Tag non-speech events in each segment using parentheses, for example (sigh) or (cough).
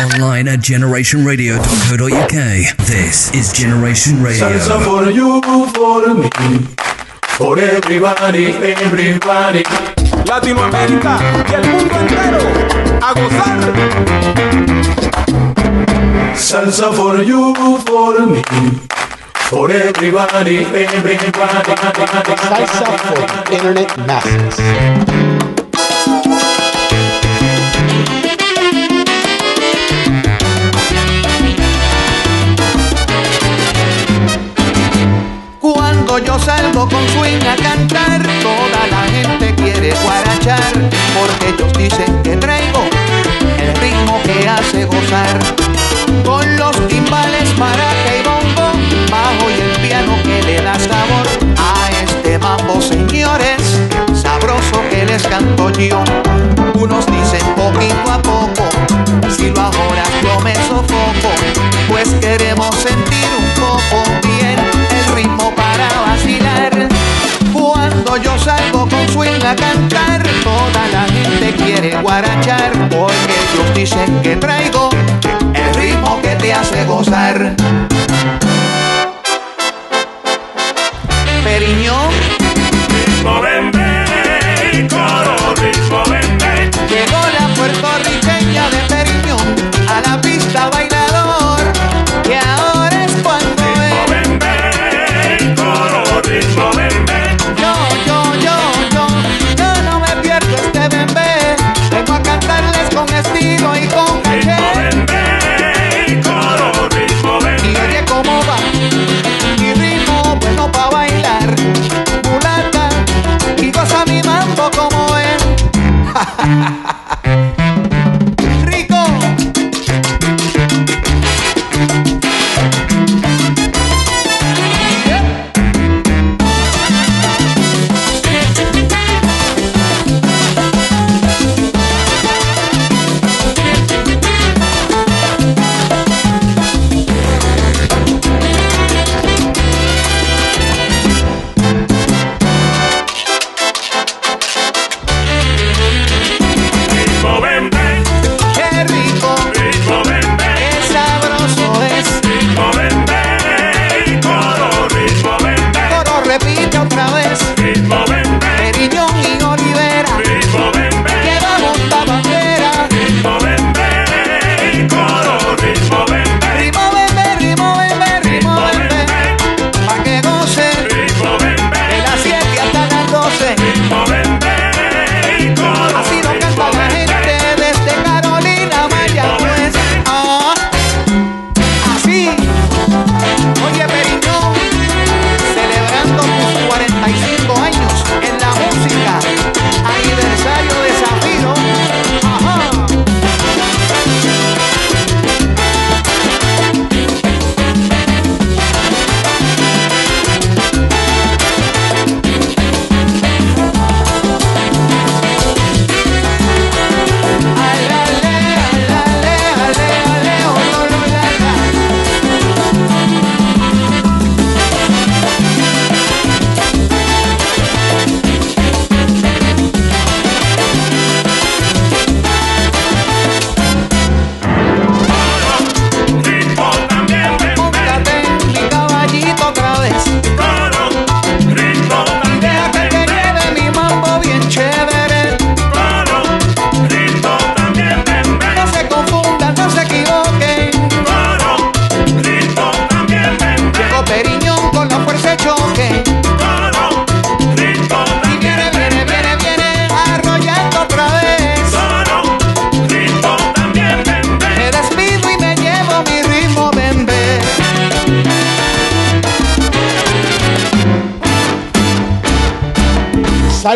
Online at generationradio.co.uk. This is Generation Radio. Salsa for you, for me, for everybody, everybody. Latinoamérica y el mundo entero a gozar. Salsa for you, for me, for everybody, everybody. Salsa for Internet Masses. Salgo con swing a cantar, toda la gente quiere guarachar, porque ellos dicen que traigo el ritmo que hace gozar. Con los timbales, maraca y bombo, bajo y el piano que le da sabor a este mambo, señores, sabroso que les canto yo. Unos dicen poquito a poco, si lo ahora yo me sofoco, pues queremos sentir un poco salgo con swing a cantar, toda la gente quiere guarachar, porque ellos dicen que traigo el ritmo que te hace gozar. Periñón, Ritmo bembe, coro ritmo bembe. llegó la puertorriqueña de Periñón a la pista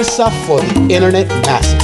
For the Internet Masses.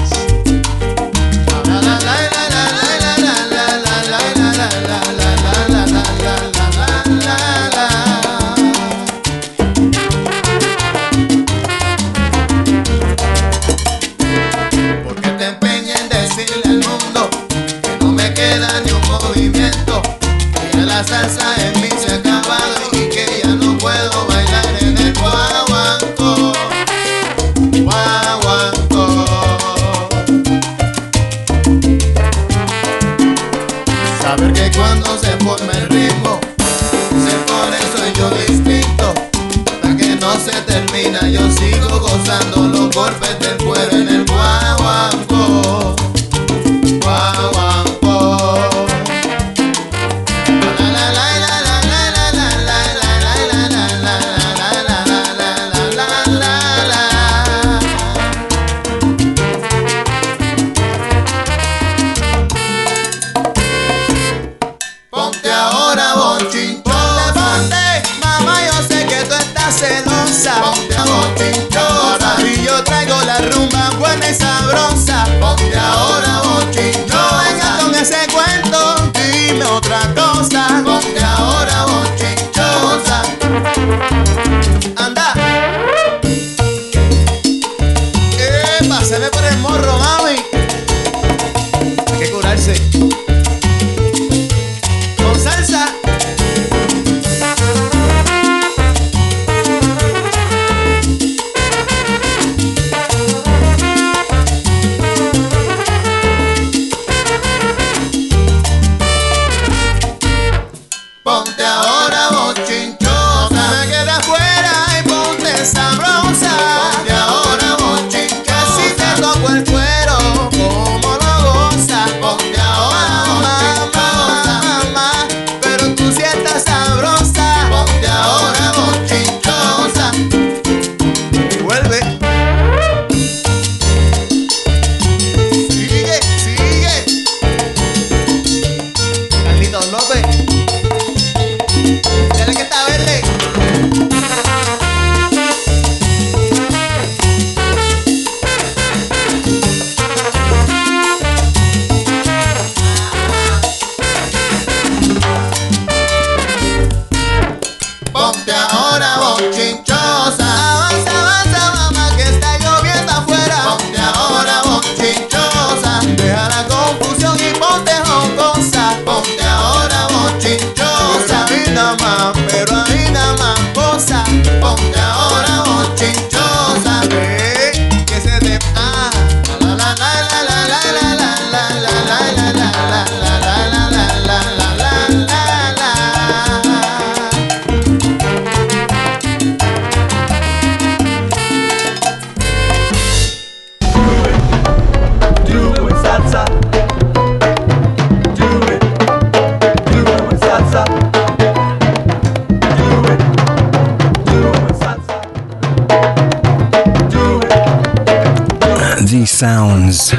Sounds.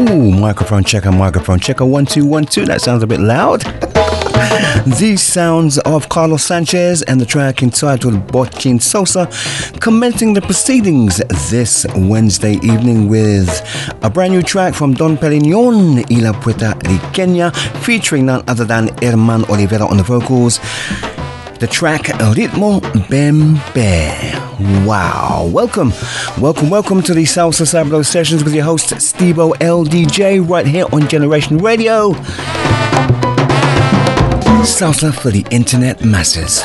Ooh, microphone checker, microphone checker. One, two, one, two. That sounds a bit loud. (laughs) These sounds of Carlos Sanchez and the track entitled Bochin Sosa commencing the proceedings this Wednesday evening with a brand new track from Don Perignon y la Puerta Riqueña featuring none other than Herman Olivera on the vocals. The track Ritmo Bembe. Wow. Welcome, welcome, welcome to the Salsa Sablo sessions with your host Stevo LDJ right here on Generation Radio. Salsa for the internet masses.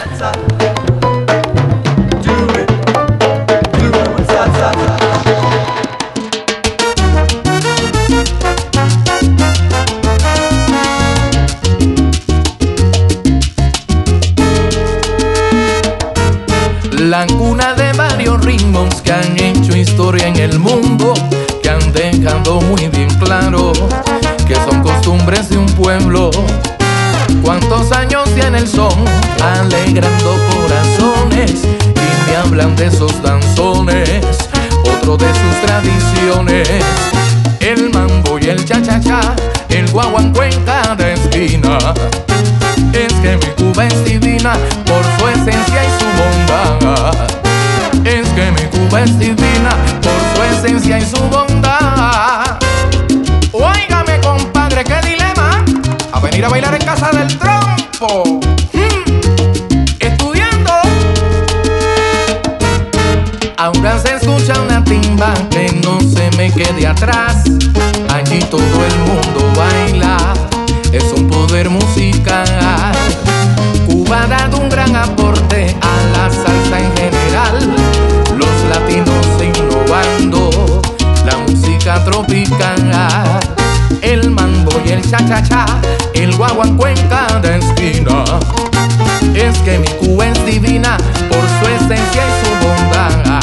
Han hecho historia en el mundo, que han dejado muy bien claro que son costumbres de un pueblo. ¿Cuántos años tiene el son alegrando corazones? Y me hablan de esos danzones, otro de sus tradiciones. El mambo y el cha-cha-cha, el guaguancó en cada esquina. Es que mi Cuba es divina por su esencia y su bondad. Es que mi es divina por su esencia y su bondad. Óigame, compadre, qué dilema. A venir a bailar en casa del trompo. Mm, Estudiando. Ahora se escucha una timba que no se me quede atrás. Allí todo el mundo baila, es un poder musical. música el mambo y el cha-cha-cha, el guaguancó en cada esquina. Es que mi Cuba es divina por su esencia y su bondad.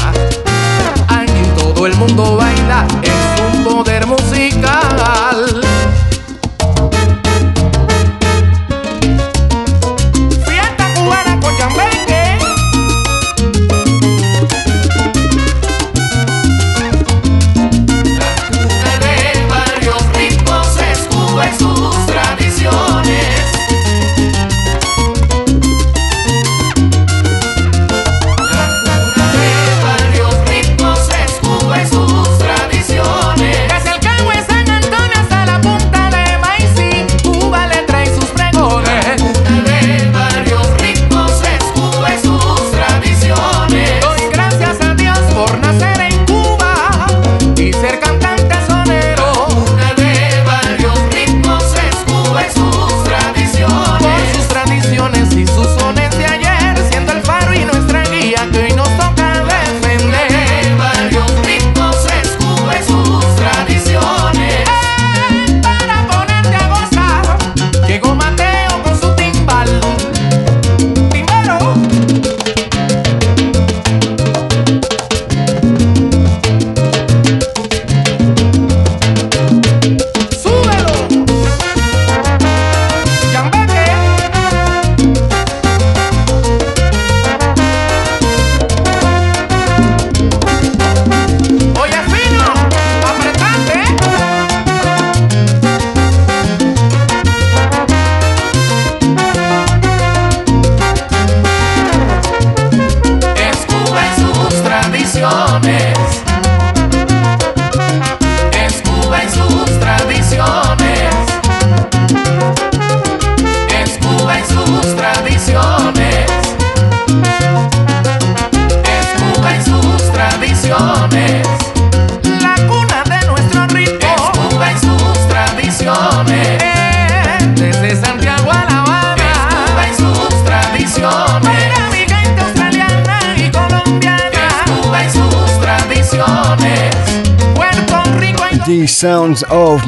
Aquí todo el mundo baila, es un poder musical.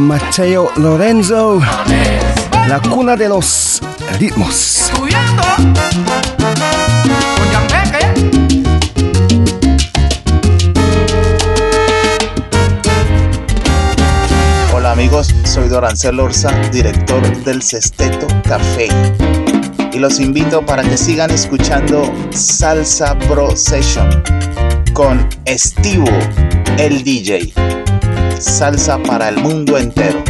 Mateo Lorenzo, la cuna de los ritmos. Hola amigos, soy Dorancel Orza, director del Sesteto Café. Y los invito para que sigan escuchando Salsa Pro Session con Estivo, el DJ salsa para el mundo entero.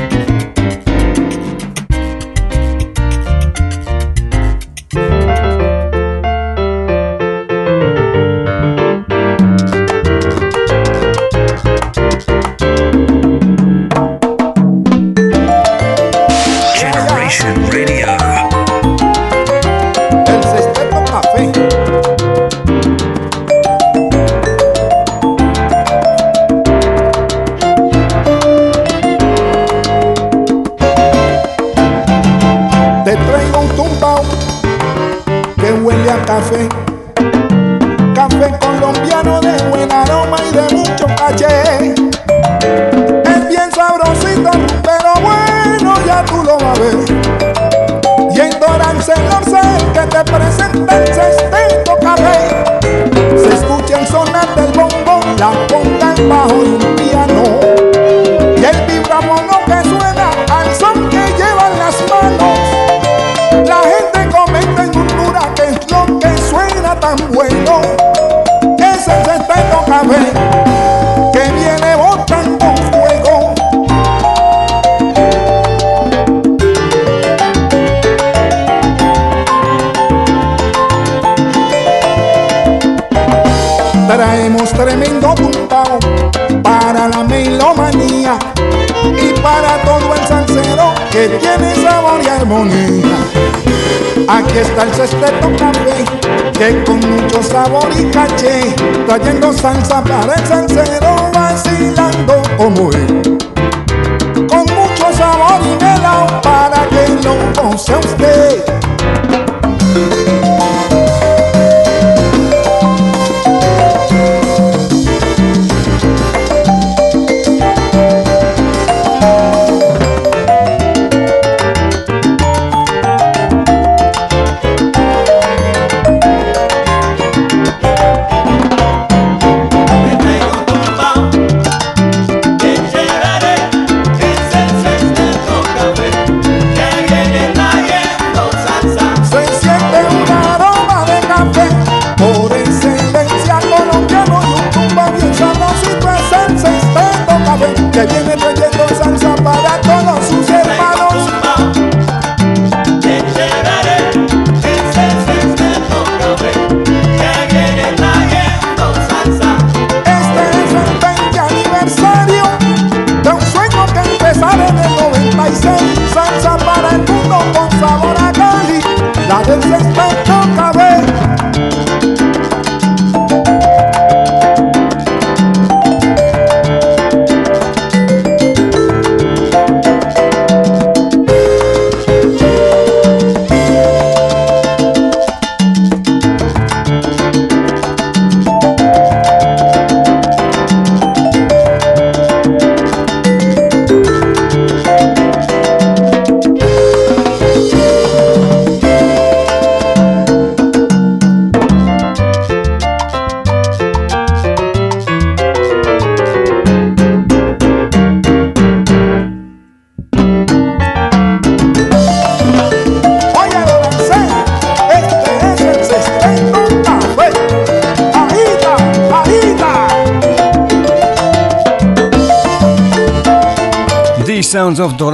calcio este tocable que con mucho sabor y caché, trayendo salsa para el salsero vacilando como él.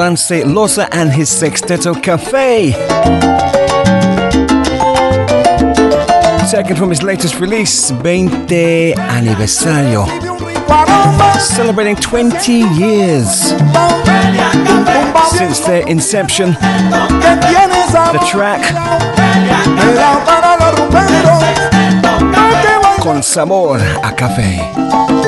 Dorance Losa and his Sexteto Cafe. Second from his latest release, 20 Aniversario. Celebrating 20 years since their inception. The track Con Sabor a Café.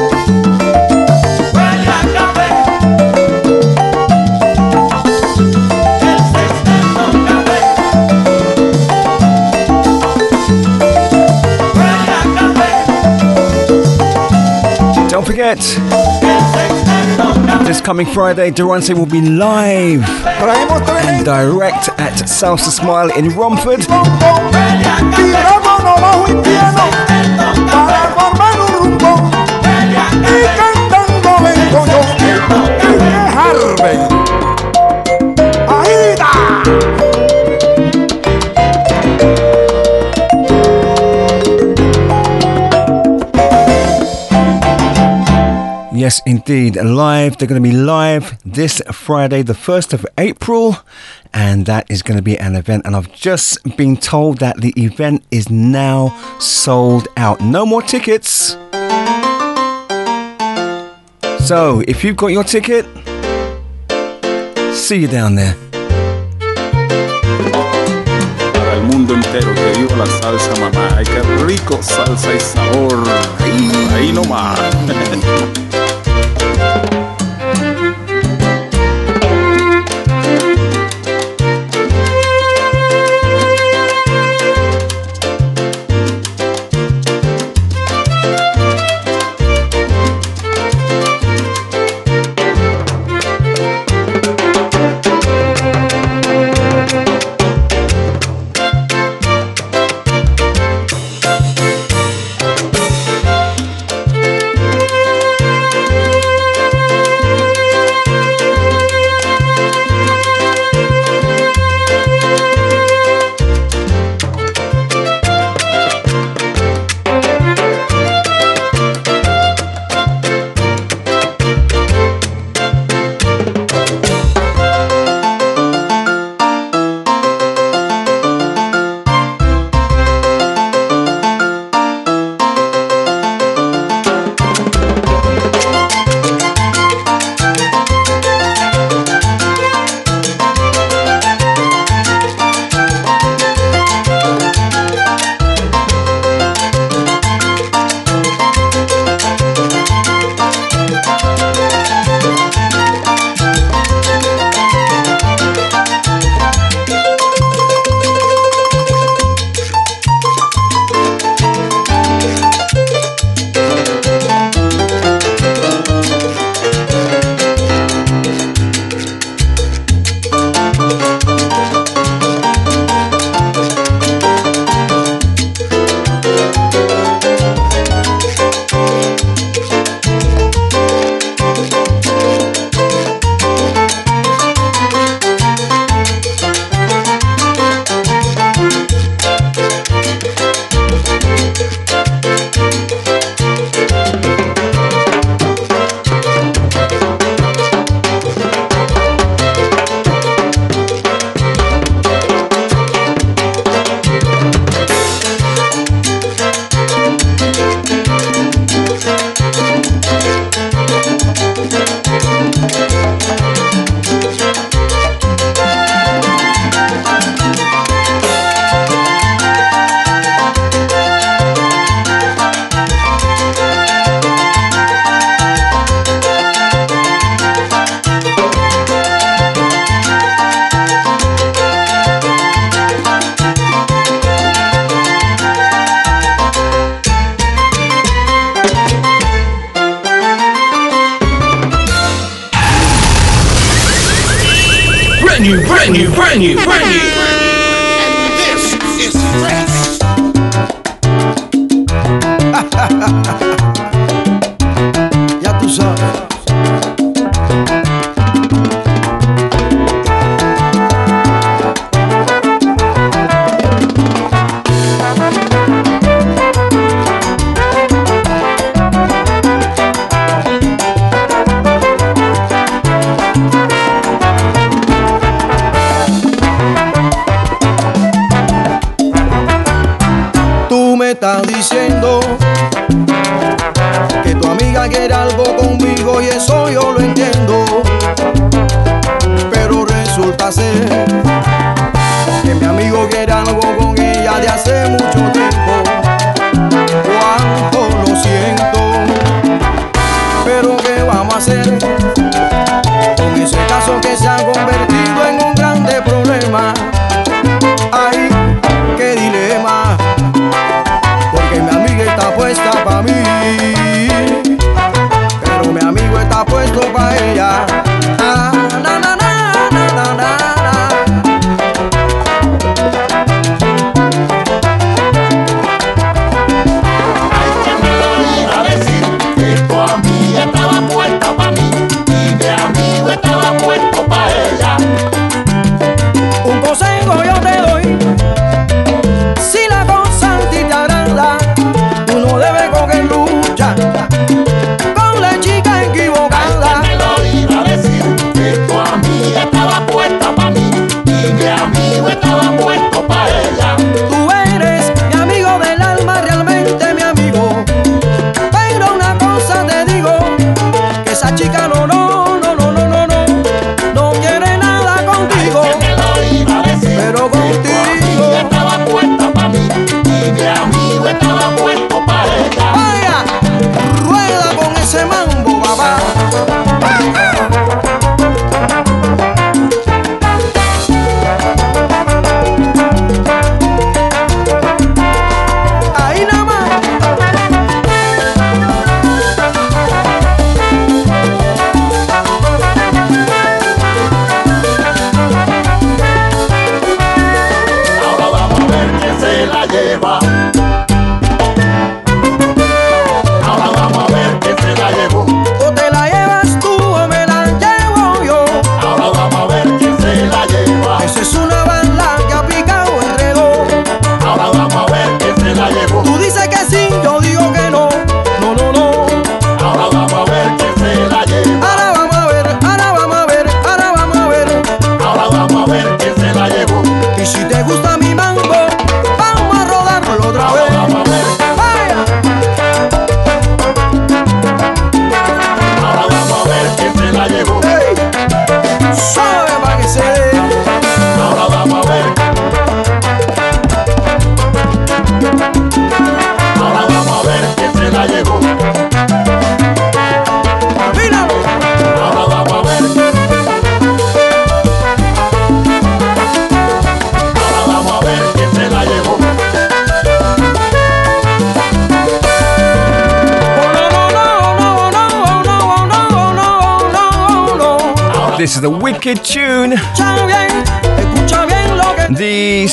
Forget, this coming Friday, Durance will be live and direct at Salsa Smile in Romford. Yes, indeed, live. They're going to be live this Friday, the 1st of April, and that is going to be an event. And I've just been told that the event is now sold out. No more tickets. So, if you've got your ticket, see you down there. Para el mundo entero, que viva la salsa, mamá. Ay, qué rico, salsa y sabor. Ahí, ahí nomás. (laughs)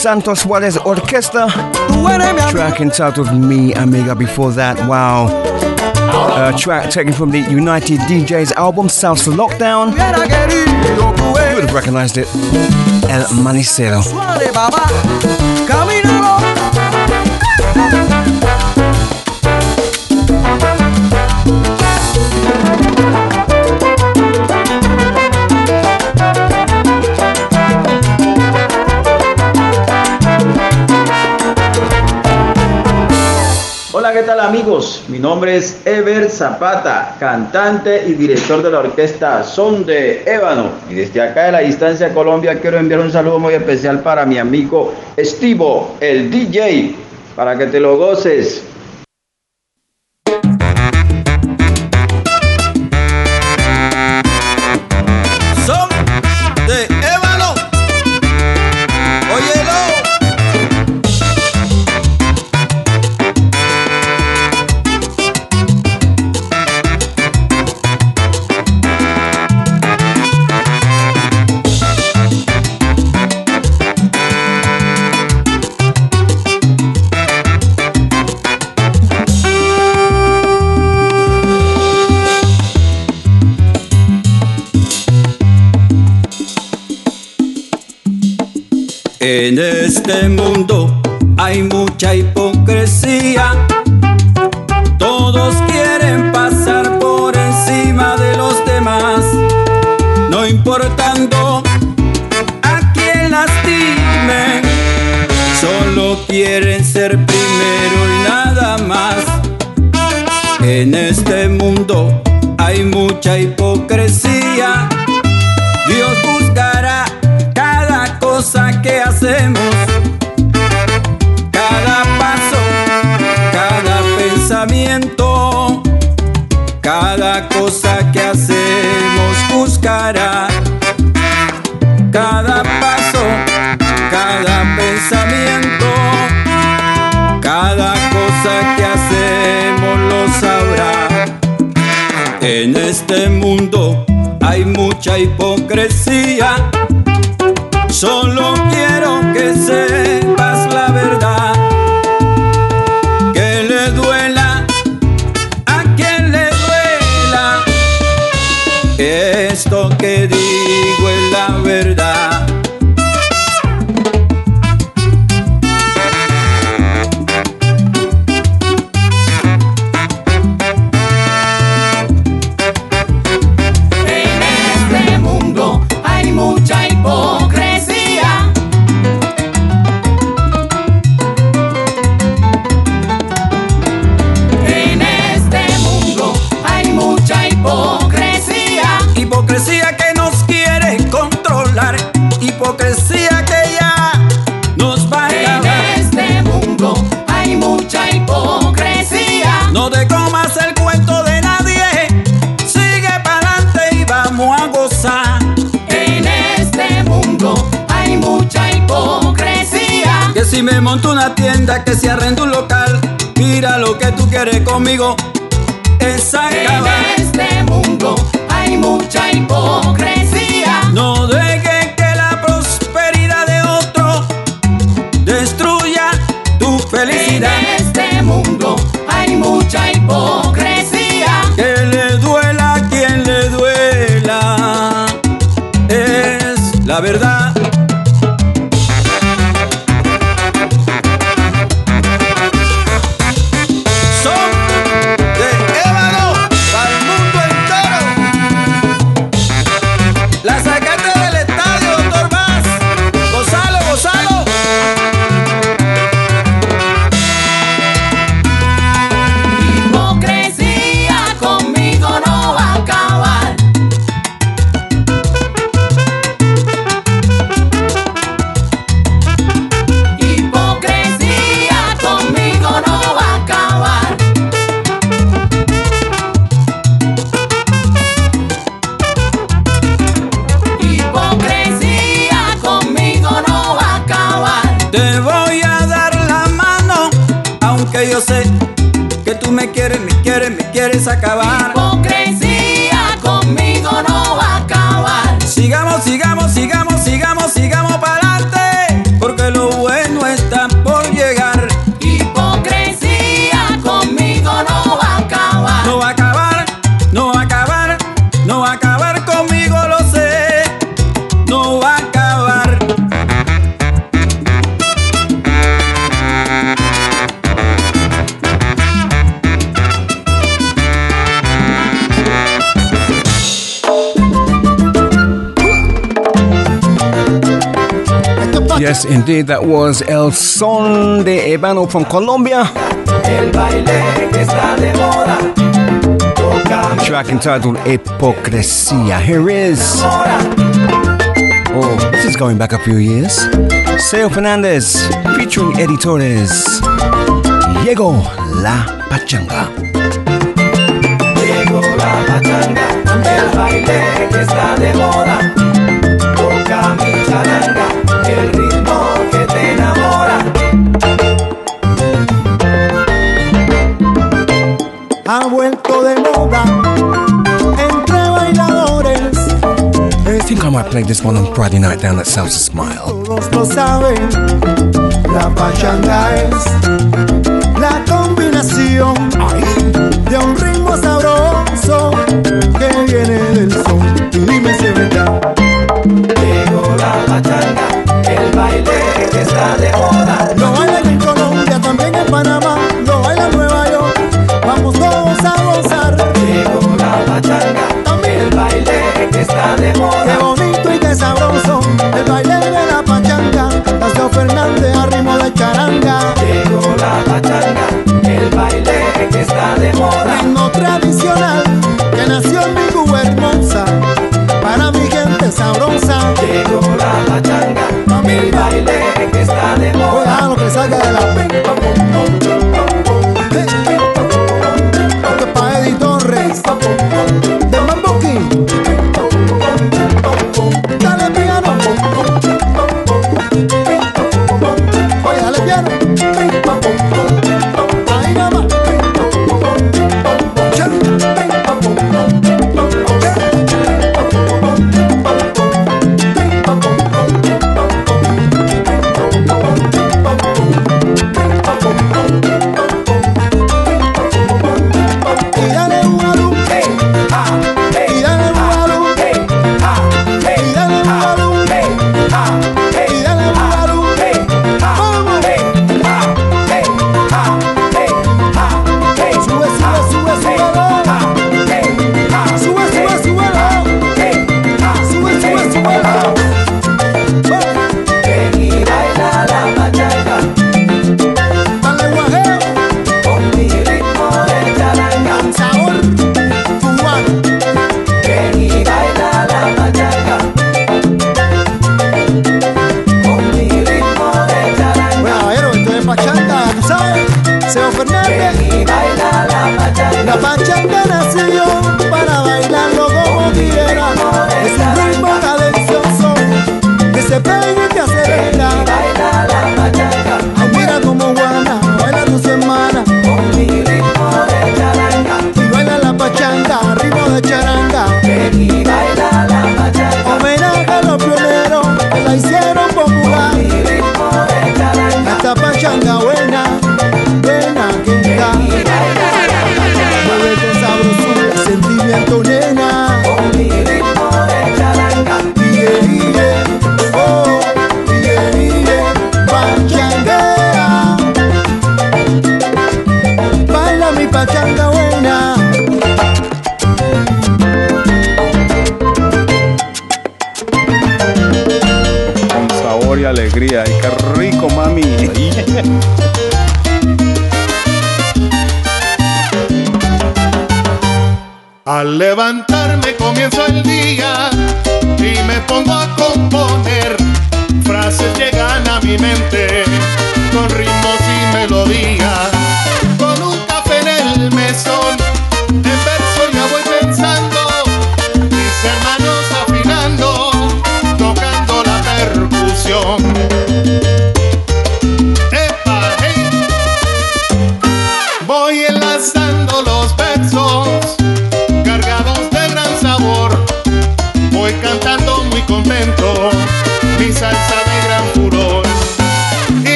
Santos Suárez Orchestra. Track entitled Me Amiga. Before that, wow. A track taken from the United DJs album South Lockdown. You would have recognized it. El Manicero. Hola, ¿qué tal amigos? Mi nombre es Ever Zapata, cantante y director de la orquesta Son de Ébano. Y desde acá de la distancia Colombia quiero enviar un saludo muy especial para mi amigo Estivo, el DJ, para que te lo goces. En este mundo hay mucha hipocresía. Todos quieren pasar por encima de los demás, no importando a quién lastimen. Solo quieren ser primero y nada más. En este mundo hay mucha hipocresía. cada paso, cada pensamiento, cada cosa que hacemos buscará. Cada paso, cada pensamiento, cada cosa que hacemos lo sabrá. En este mundo hay mucha hipocresía conmigo. indeed, that was El Son de Ebano from Colombia. Track entitled Hipocresía. Here is. Oh, this is going back a few years. Seo Fernandez featuring Eddie Torres. Llegó la pachanga. Llegó la pachanga, el baile que está de moda. Toca mi charanga. el ritmo que te enamora. Ha vuelto de moda entre bailadores. I think I might play this one on Friday night down at South Smile. Todos lo saben, la pachanga es la combinación de un ritmo de moda.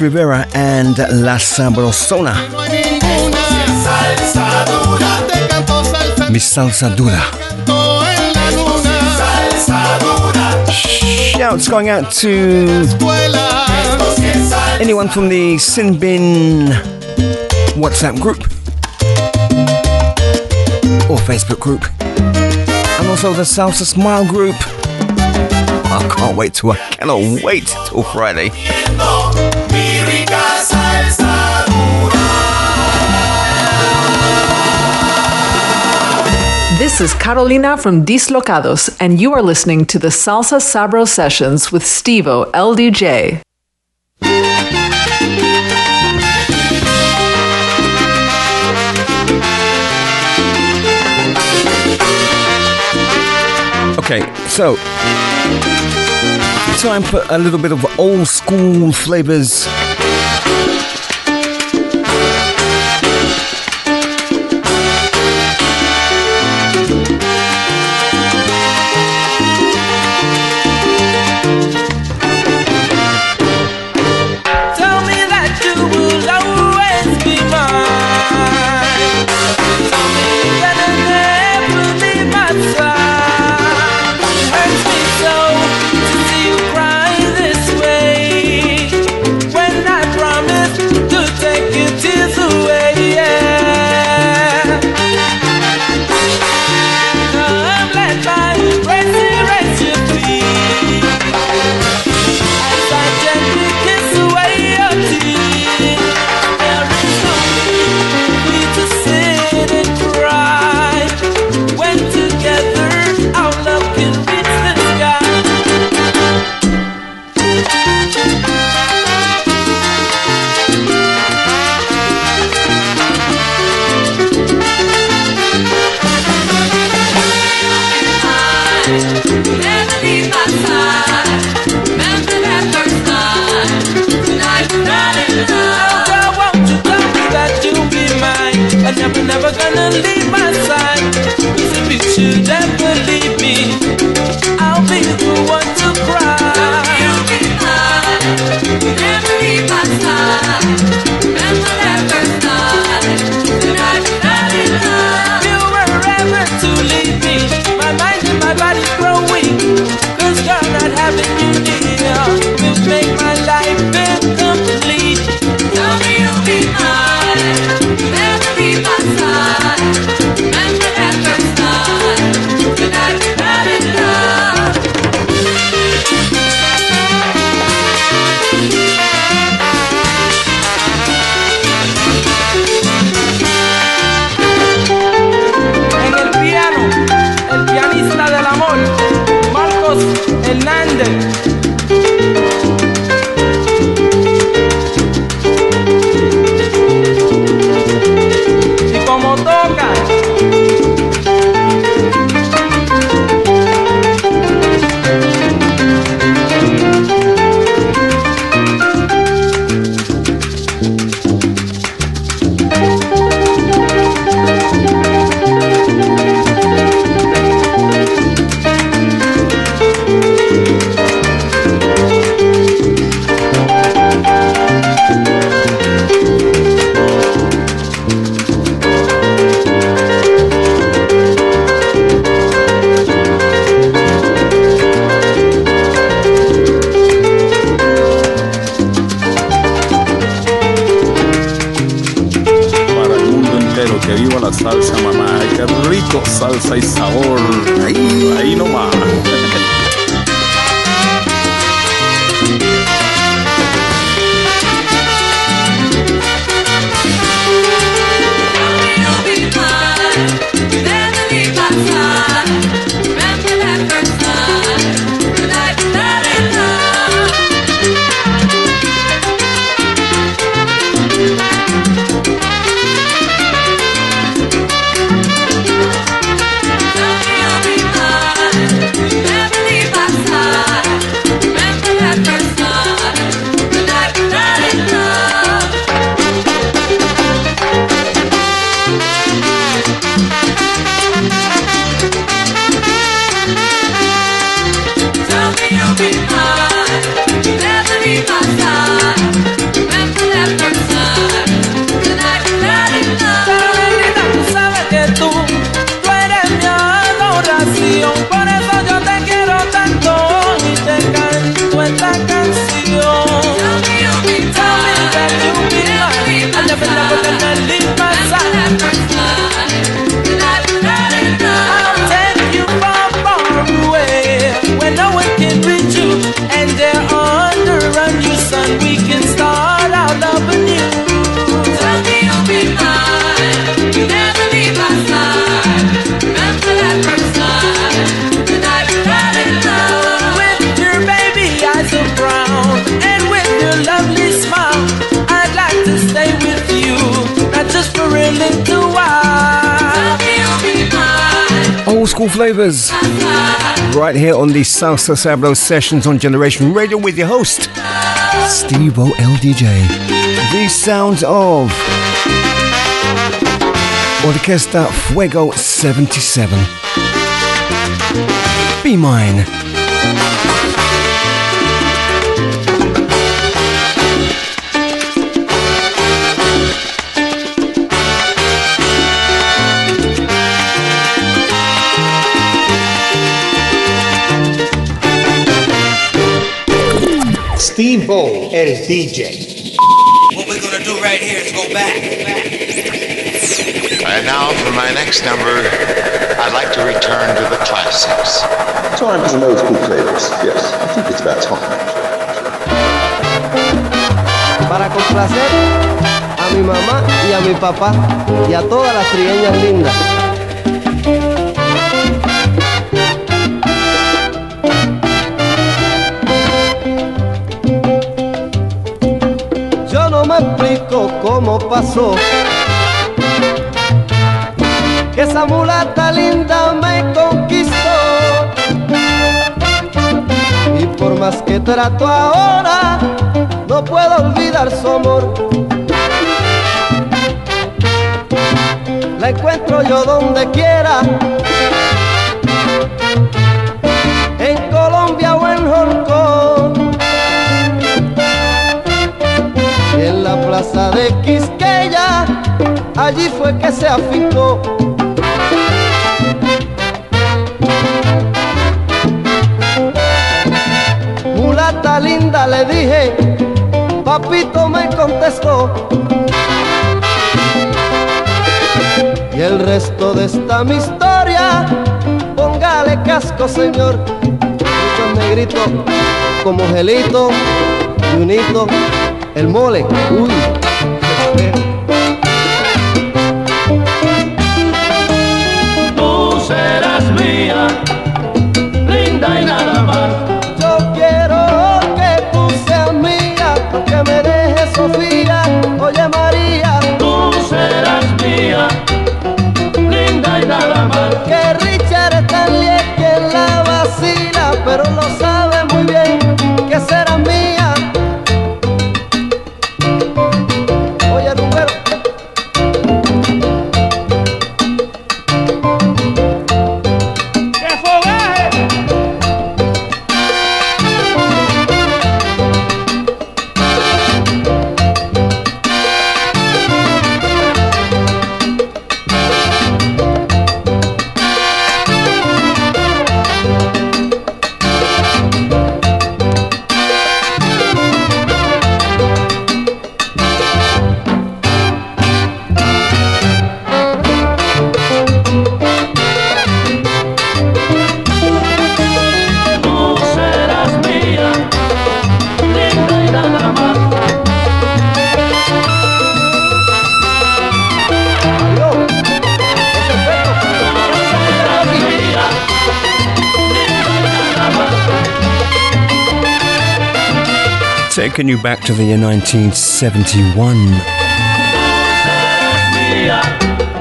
Rivera and La Sabrosona. Mi salsa dura. Shouts going out to anyone from the Sin Bin WhatsApp group or Facebook group, and also the Salsa Smile group. I can't wait to, I cannot wait till Friday. This is Carolina from Dislocados, and you are listening to the Salsa Sabro Sessions with Stevo LDJ. Okay, so Time for a little bit of old school flavours the Salsa Sabro sessions on Generation Radio with your host, Steve LDJ. These sounds of Orquesta Fuego 77. Be mine. Steve O, el DJ. What we're gonna do right here is go back. And now for my next number, I'd like to return to the classics. Time for some old school flavors. Yes, I think it's about time. Para complacer a mi mamá y a mi papá y a todas las trigueñas lindas. Explico cómo pasó que esa mulata linda me conquistó. Y por más que trato ahora, no puedo olvidar su amor. La encuentro yo donde quiera, la plaza de Quisqueya, allí fue que se afincó. Mulata linda le dije, papito me contestó. Y el resto de esta mi historia, póngale casco señor. Muchos negritos como gelito, y unito, el mole, uy. Tú serás mía, Taking you back to the year 1971.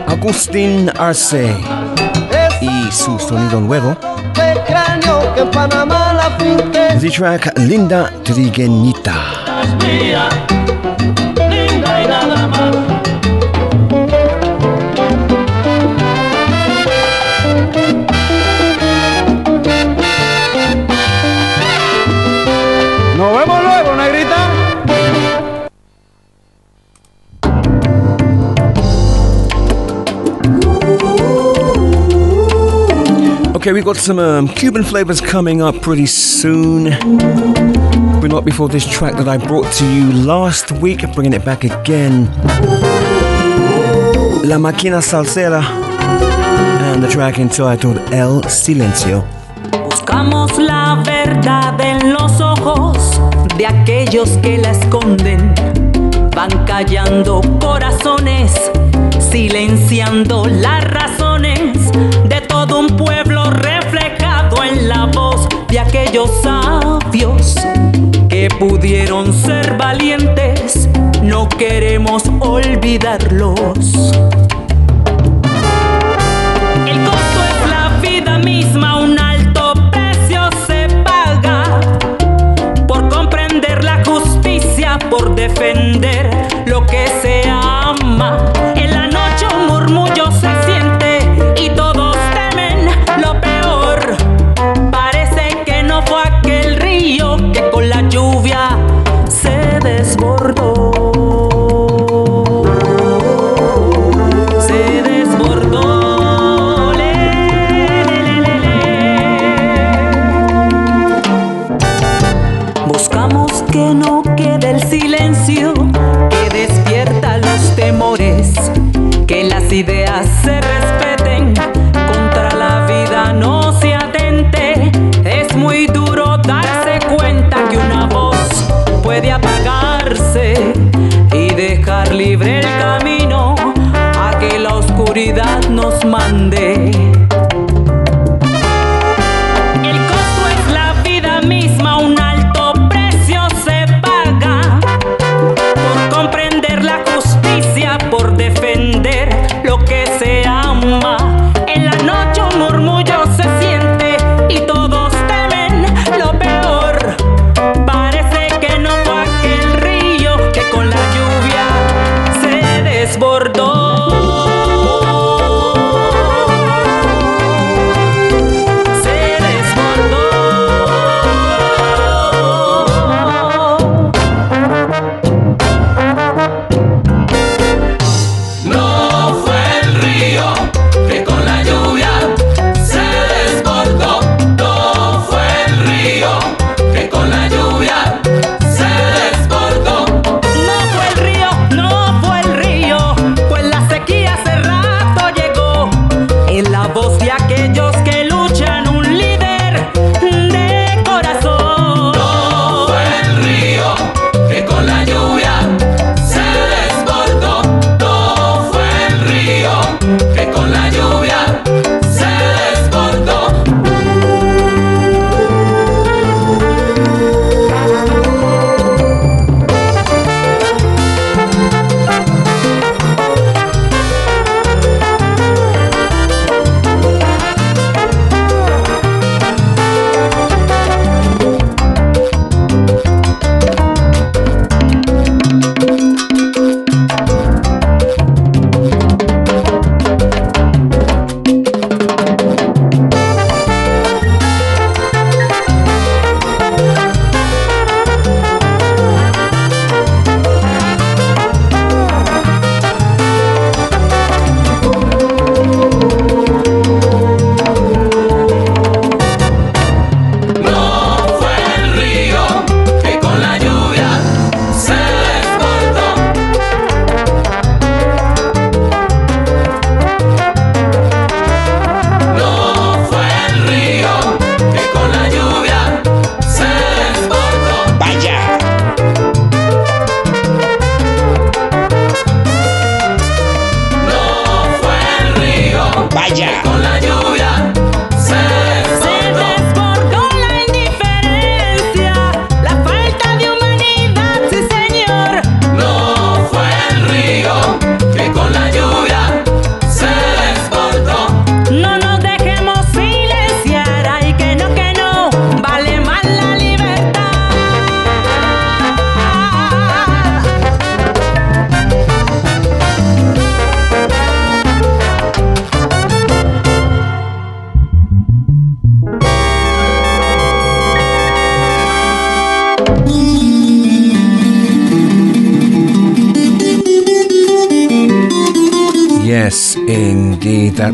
Agustín Arce y su sonido nuevo. The track Linda Trigueñita. Okay, we've got some um, Cuban flavors coming up pretty soon. But not before this track that I brought to you last week, bringing it back again. La Máquina Salsera. And the track entitled El Silencio. Buscamos la verdad en los ojos de aquellos que la esconden. Van callando corazones, silenciando las razones de todo un pueblo aquellos sabios que pudieron ser valientes, no queremos olvidarlos. El costo es la vida misma, un alto precio se paga por comprender la justicia, por defender lo que se ama oscuridad nos mande.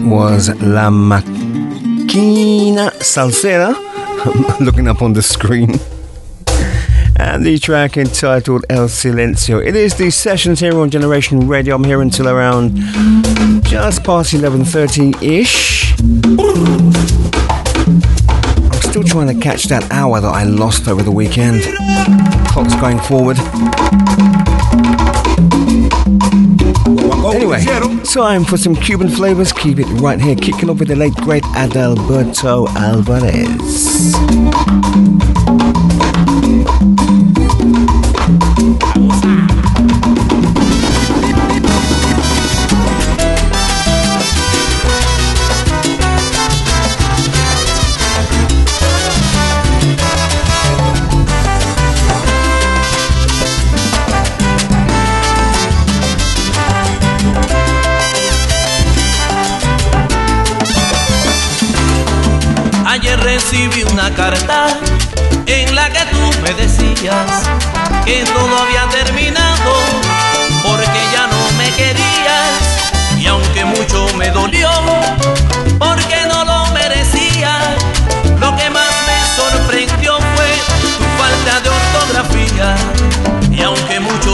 that was La Maquina Salsera. I'm (laughs) looking up on the screen. And the track entitled El Silencio. It is the sessions here on Generation Radio. I'm here until around just past 11.30-ish. I'm still trying to catch that hour that I lost over the weekend. Clock's going forward. Anyway, time for some Cuban flavors. Keep it right here, kicking off with the late great Adalberto Alvarez. recibí una carta en la que tú me decías que todo había terminado porque ya no me querías. Y aunque mucho me dolió porque no lo merecía, lo que más me sorprendió fue tu falta de ortografía. Y aunque mucho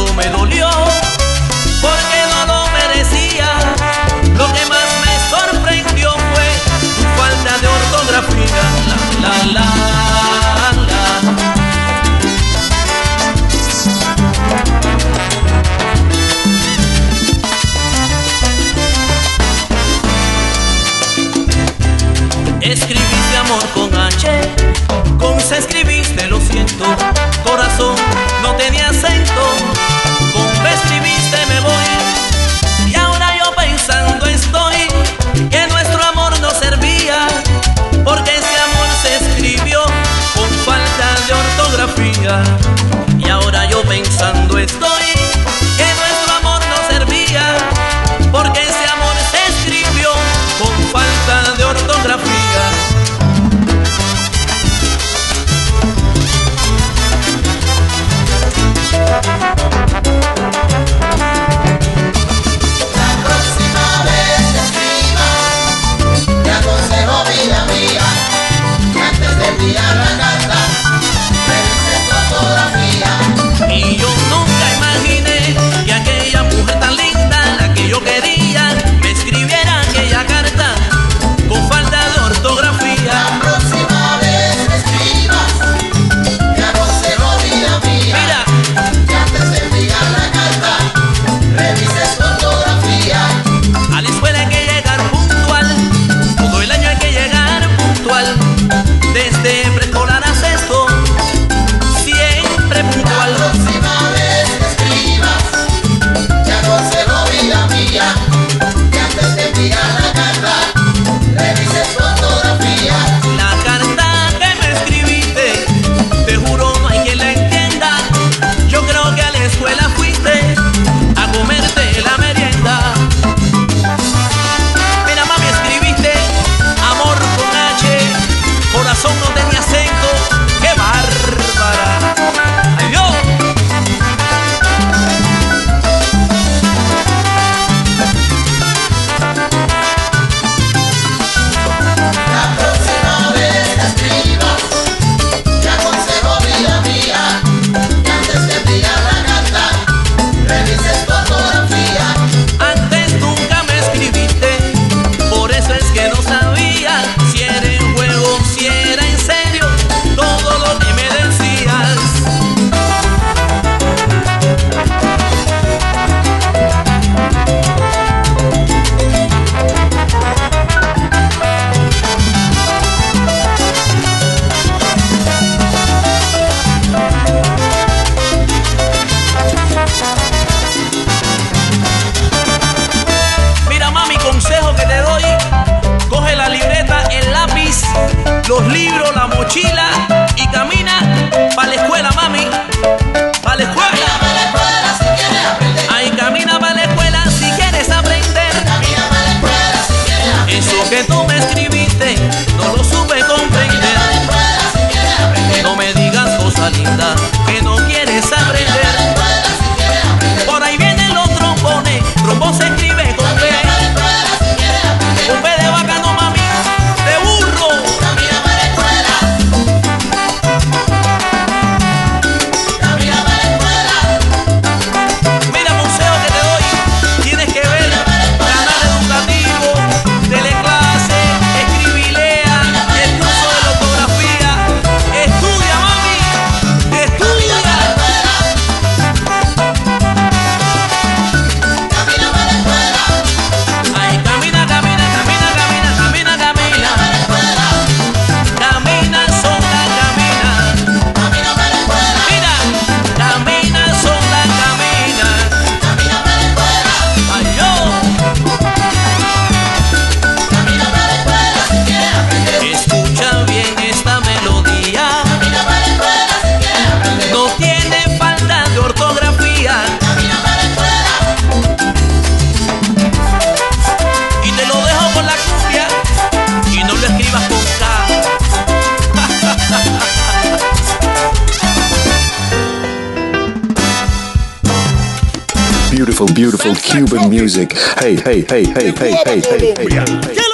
beautiful Cuban music. Hey, hey, hey, hey, hey, hey, hey, hey.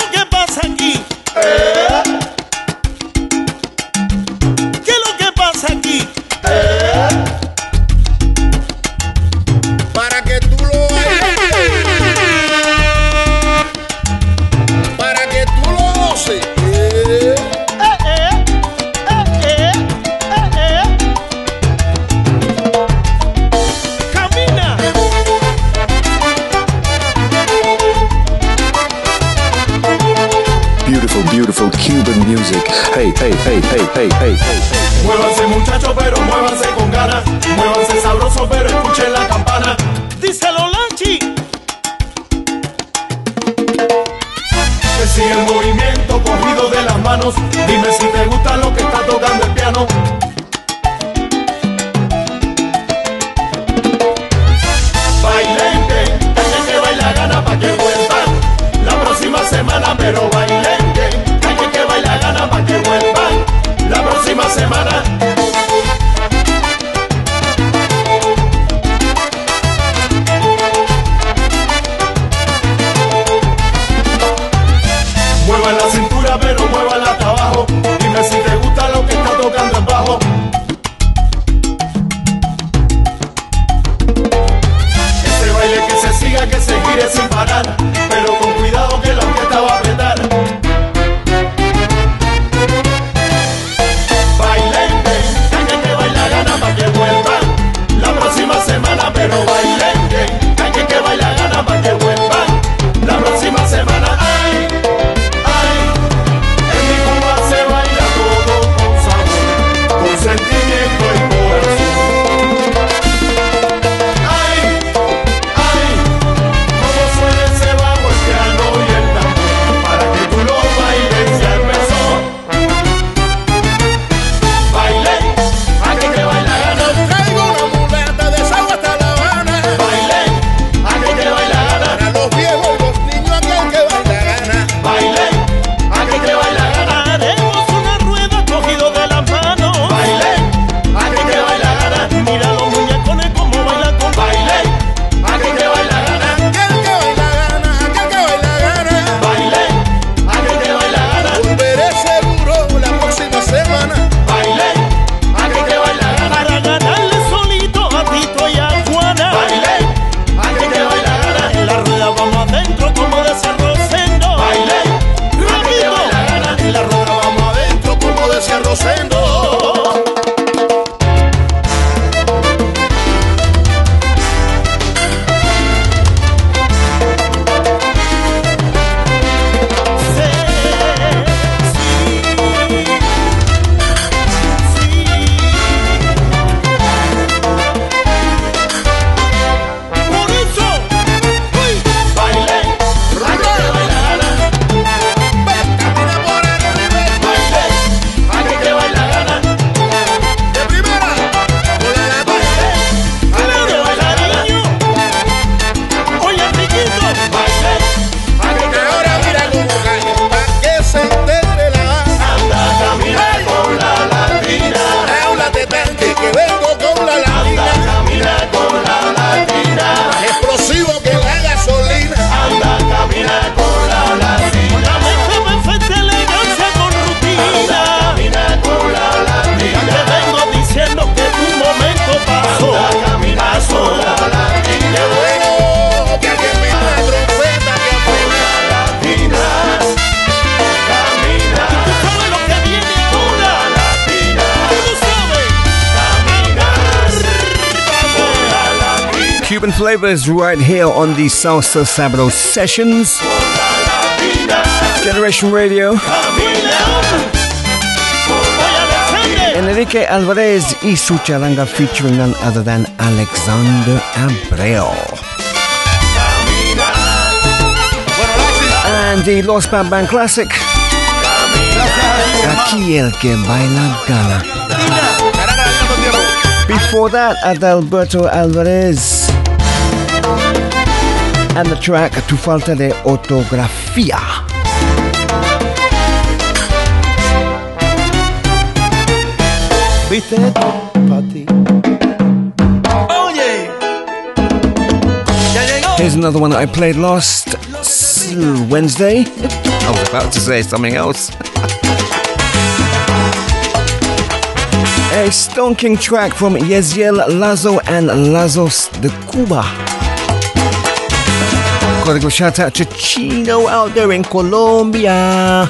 lovers right here on the Salsa Sabado sessions. Generation Radio. Enrique Alvarez y su charanga featuring none other than Alexander Abreu. and the Lost Band Band Classic. Aquí el que baila gana. Before that, Adalberto Alvarez and the track Tu falta de ortografía. Viste esto ti. Oye. Here's another one that I played last Wednesday. I was about to say something else. (laughs) A stonking track from Yeziel Lazo and Lazos de Cuba. Gotta go shout out to Chino out there in Colombia.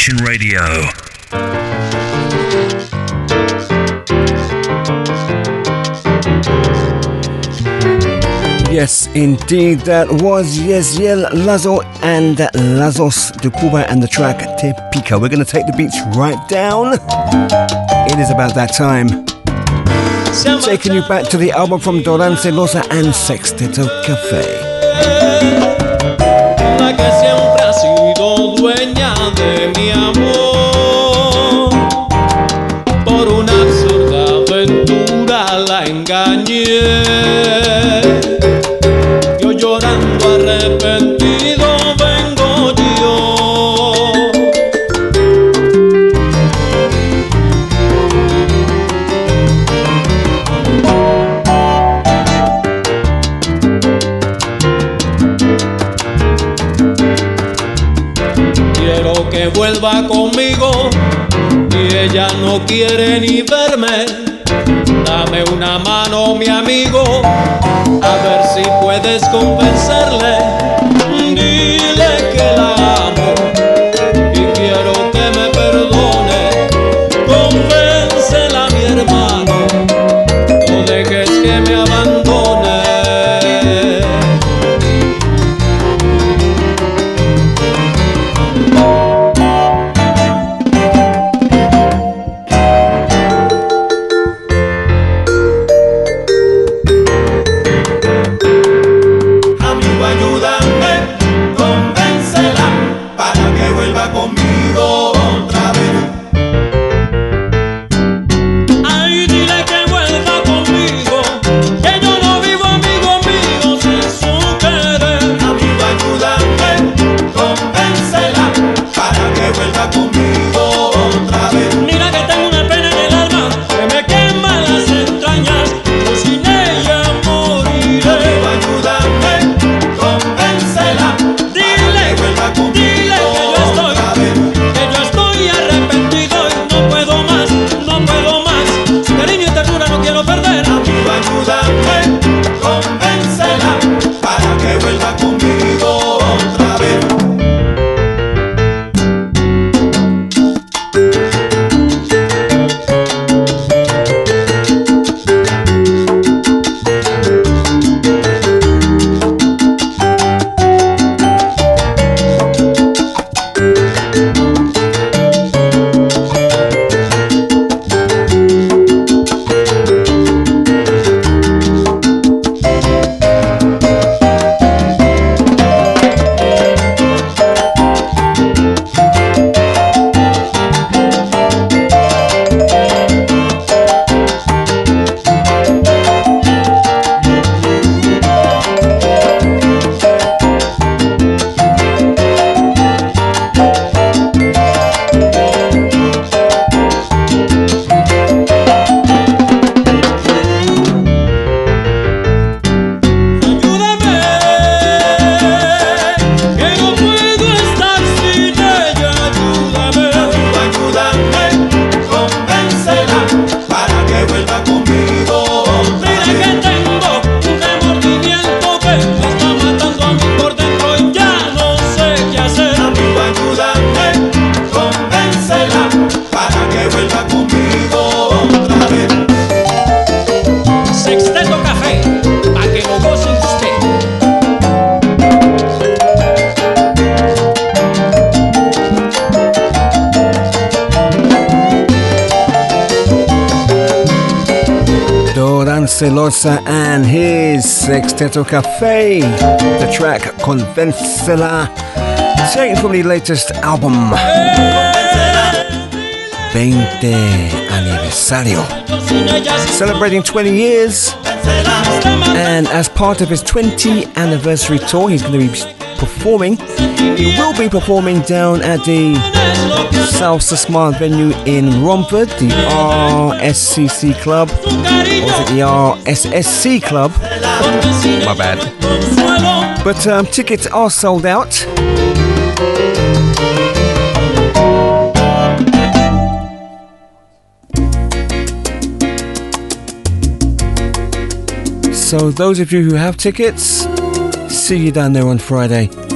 Nation Radio. Yes, indeed, that was Yeziel Lazo and Lazos de Cuba and the track Te Pica. We're going to take the beats right down. It is about that time. Taking you back to the album from Doran Celosa and Sexteto Cafe. la que siempre ha sido dueña de mi amor. Por una absurda aventura la engañé. Vuelva conmigo y ella no quiere ni verme. Dame una mano, mi amigo, a ver si puedes convencerle. Celosa and his Sexteto Cafe. The track Convencela, taken from the latest album 20 Aniversario. Celebrating 20 years. And as part of his 20 anniversary tour, he's going to be performing. He will be performing down at the Salsa Smart venue in Romford, the RSCC Club. Or the RSSC Club? My bad. But um, tickets are sold out. So, those of you who have tickets, see you down there on Friday.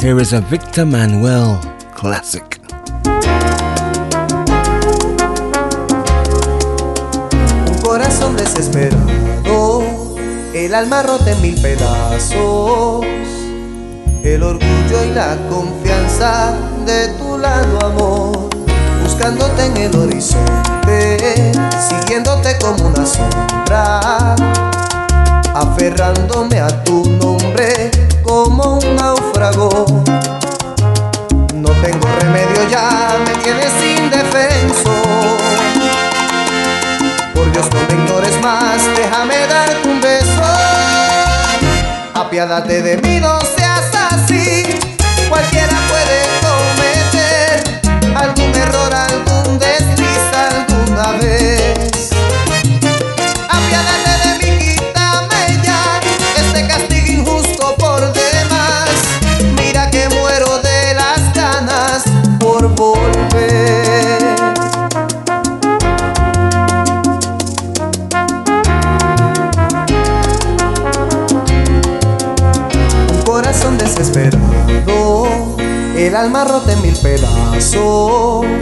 Here is a Victor Manuel classic. Un corazón desesperado, el alma rota en mil pedazos, el orgullo y la confianza de tu lado, amor, buscándote en el horizonte, siguiéndote como una sombra, aferrándome a tu nombre como un náufrago. No tengo remedio ya, me tienes indefenso. Por Dios no me ignores más, déjame darte un beso. Apiádate de mí, no seas así. Cualquiera puede cometer algún error, algún desliz alguna vez. El alma rota en mil pedazos,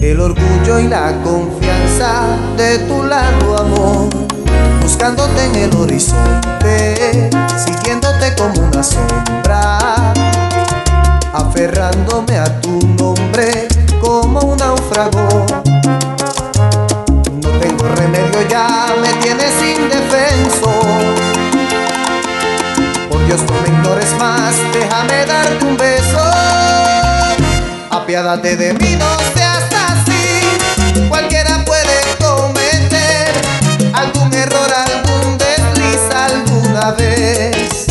el orgullo y la confianza de tu lado, amor, buscándote en el horizonte, siguiéndote como una sombra, aferrándome a tu nombre como un náufrago. No tengo remedio ya, me tienes indefenso. Por Dios no me ignores más, déjame darte un beso. Apiádate de mí, no seas así. Cualquiera puede cometer algún error, algún desliz alguna vez.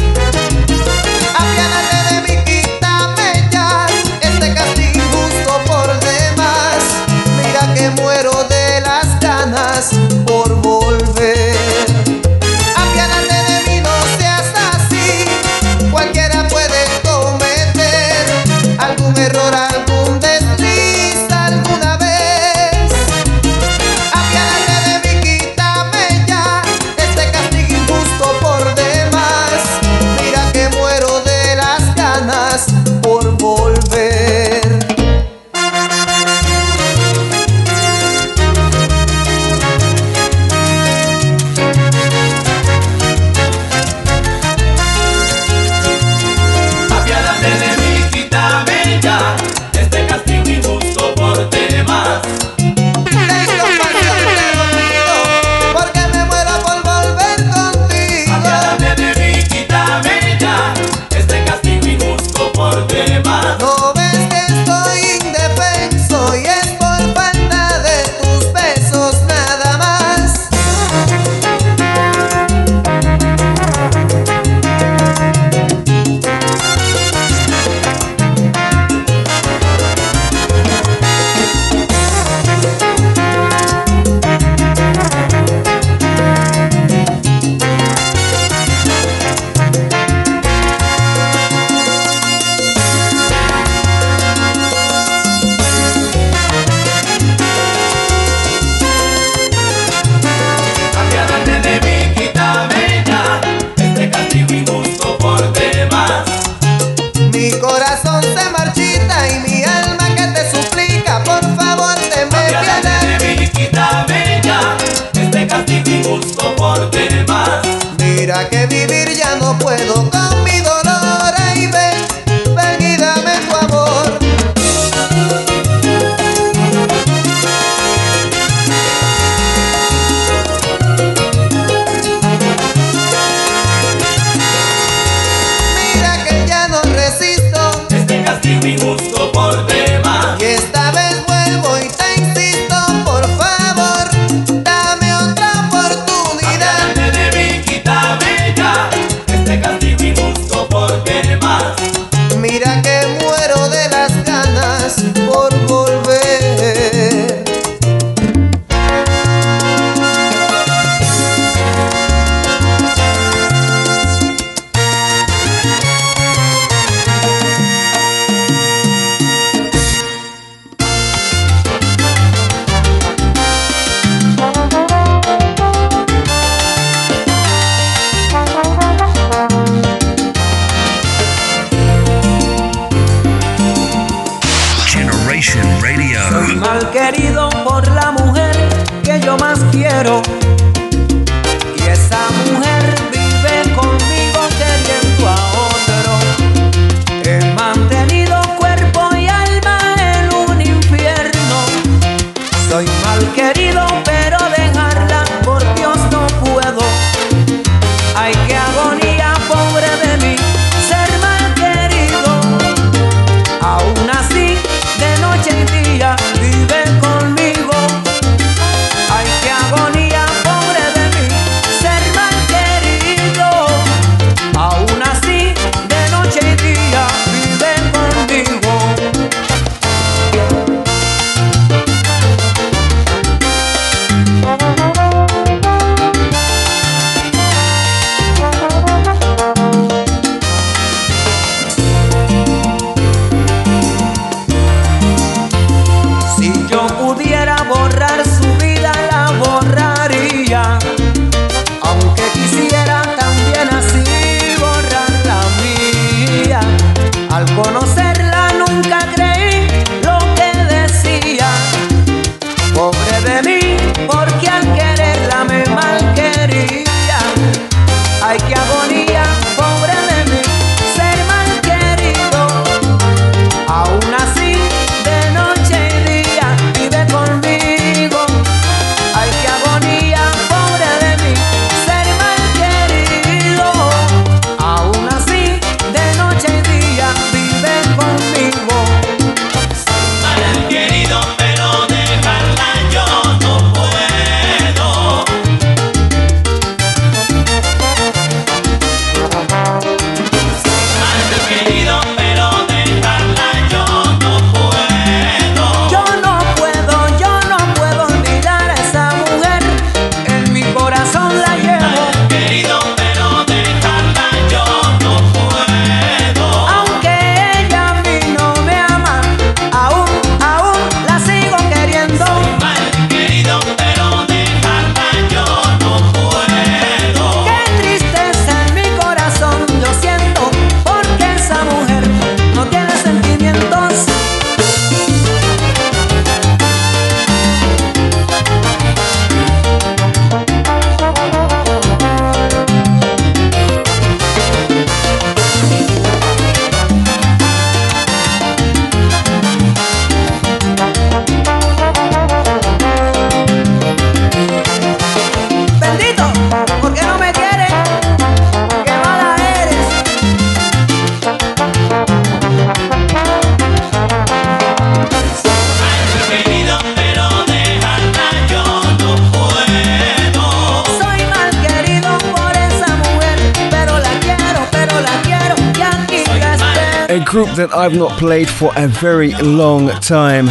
I've not played for a very long time.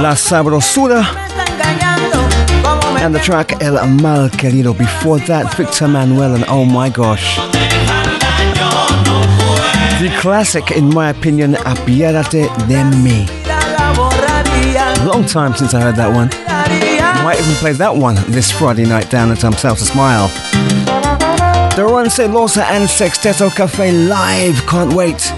La Sabrosura and the track El Mal Querido. Before that, Victor Manuel and oh my gosh. The classic, in my opinion, Apiádate de mí. Long time since I heard that one. Might even play that one this Friday night down at um, Salsa Smile. The Losa and Sexteto Cafe live. Can't wait.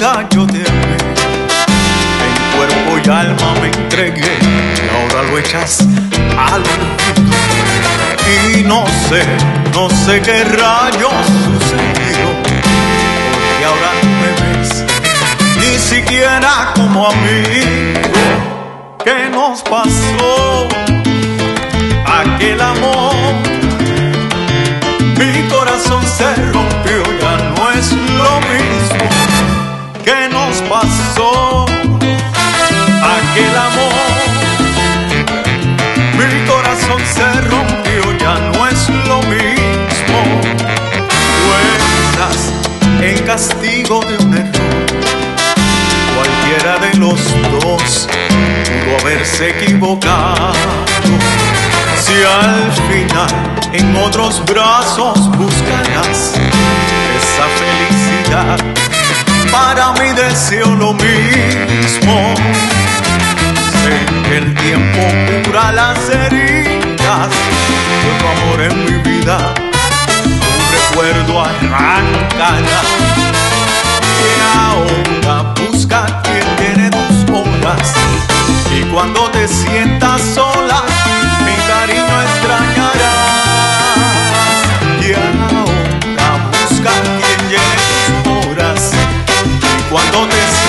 Yo te amé. En cuerpo y alma me entregué y ahora lo echas al olvido. Y no sé, no sé qué rayos sucedió, porque ahora no me ves ni siquiera como amigo. ¿Qué nos pasó? Aquel amor, mi corazón se rompió, ya no es lo mismo pasó. Aquel amor, mi corazón se rompió, ya no es lo mismo. Fuerzas en castigo de un error. Cualquiera de los dos pudo haberse equivocado. Si al final en otros brazos buscarás esa felicidad, para mí deseo lo mismo. Sé que el tiempo cura las heridas tu amor en mi vida. Un recuerdo arrancará que ahora busca quien tiene tus horas y cuando te sientas sola mi cariño extrañarás donde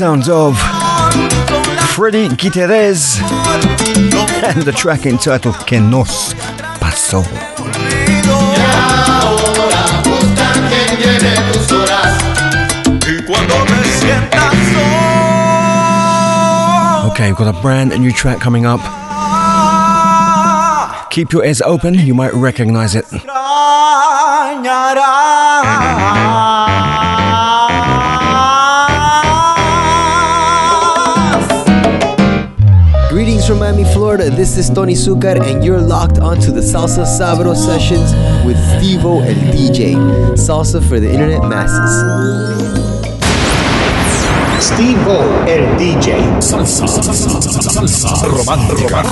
sounds of Freddy Gutierrez and the track entitled Que nos pasó. Okay, we've got a brand new track coming up. Keep your ears open, you might recognize it. From Miami, Florida. This is Tony Zucar, and you're locked onto the Salsa Sabro sessions with Stevo el DJ. Salsa for the internet masses. Steve O, el DJ. Salsa, salsa, salsa romántica.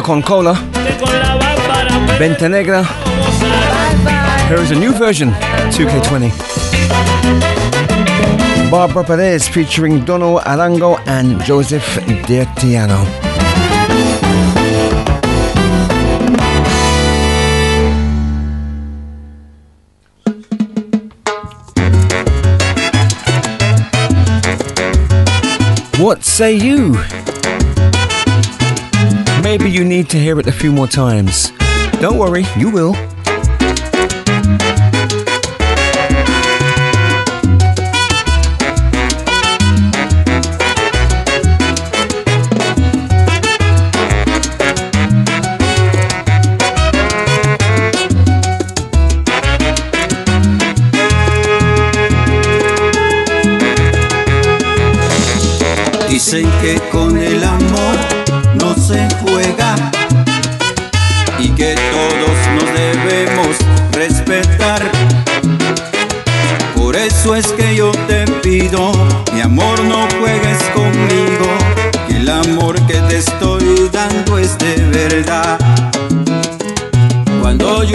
Havana Con Cola, Vente Negra. Here is a new version, 2K20. Barbara Perez featuring Dono Arango and Joseph Dertiano. What say you? Maybe you need to hear it a few more times. Don't worry, you will. Dicen que con el amor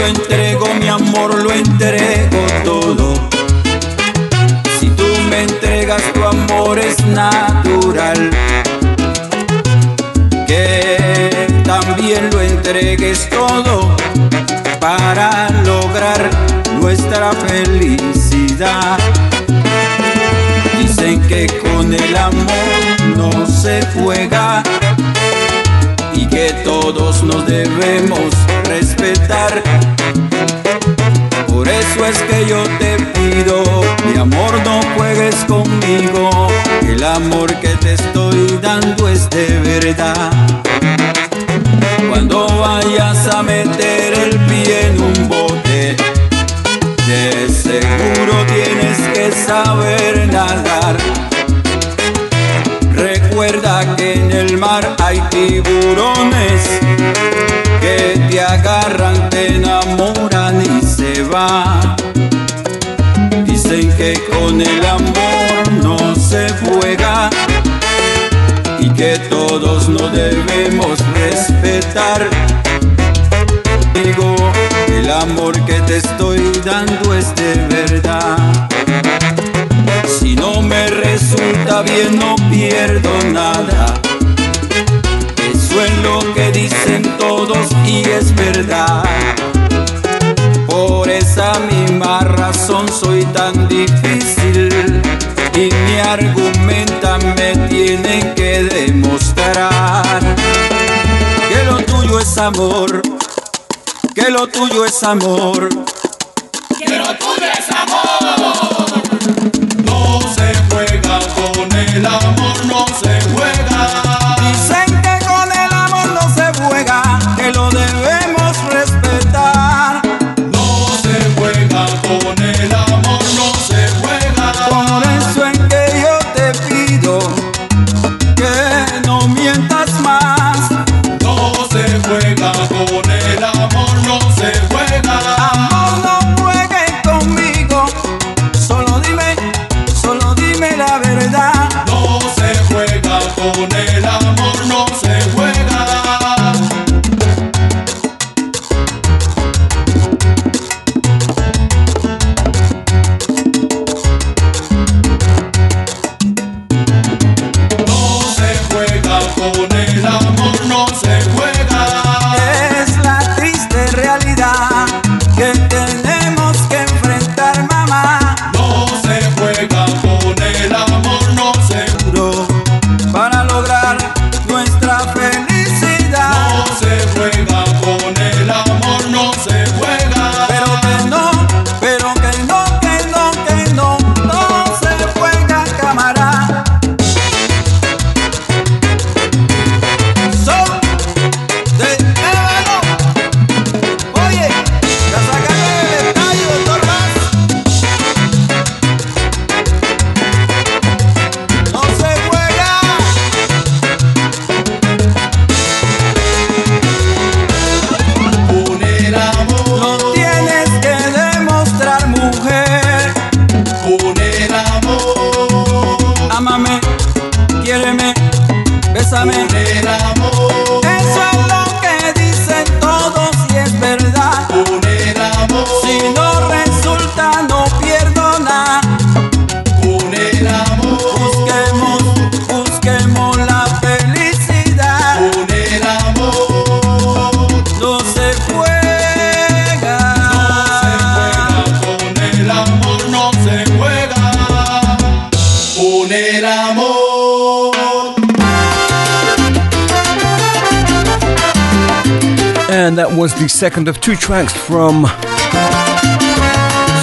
entrego, mi amor, lo entrego todo. Si tú me entregas tu amor es natural. Que también lo entregues todo para lograr nuestra felicidad. Dicen que con el amor no se juega y que todos nos debemos respetar es que yo te pido, mi amor no juegues conmigo, el amor que te estoy dando es de verdad. Cuando vayas a meter el pie en un bote, de seguro tienes que saber nada todos nos debemos respetar. Digo, el amor que te estoy dando es de verdad. Si no me resulta bien, no pierdo nada. Eso es lo que dicen todos y es verdad. Por esa misma razón soy tan difícil y me argumentan, me tienen que demostrar es amor, que lo tuyo es amor. Que lo tuyo es amor. No se juega con el amor, no And that was the second of two tracks from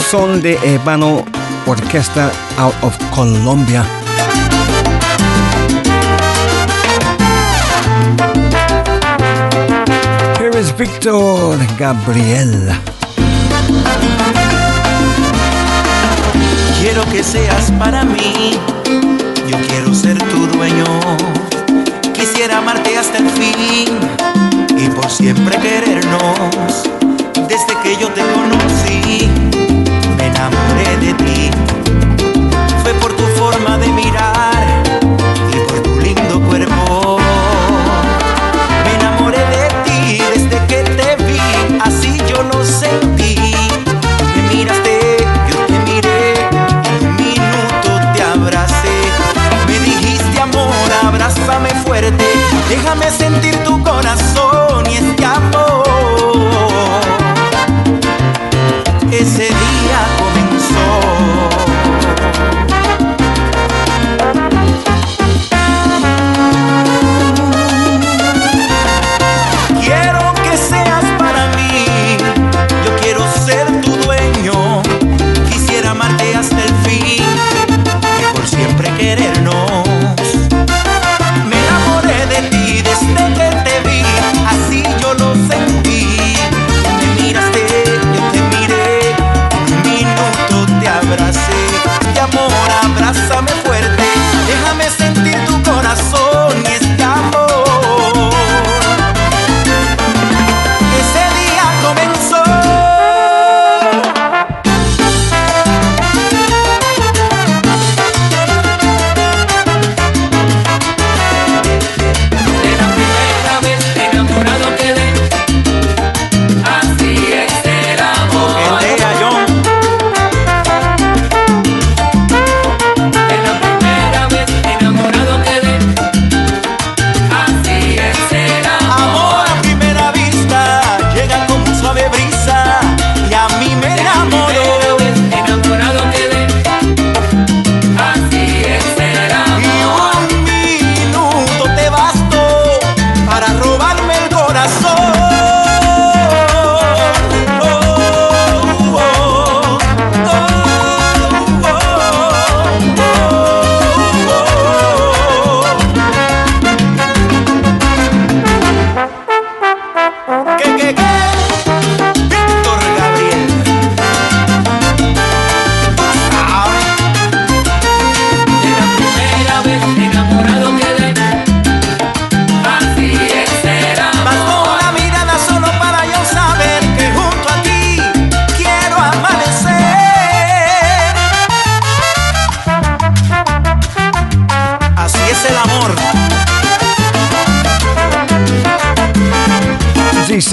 Son de Ebano Orquesta out of Colombia. Here is Victor Gabriel. Quiero que seas para mí, yo quiero ser tu dueño. Quisiera amarte hasta el fin siempre querernos. Desde que yo te conocí, me enamoré de ti. Fue por tu forma de mirar y por tu lindo cuerpo. Me enamoré de ti desde que te vi, así yo lo sentí. Me miraste, yo te miré, en un minuto te abracé. Me dijiste amor, abrázame fuerte, déjame sentir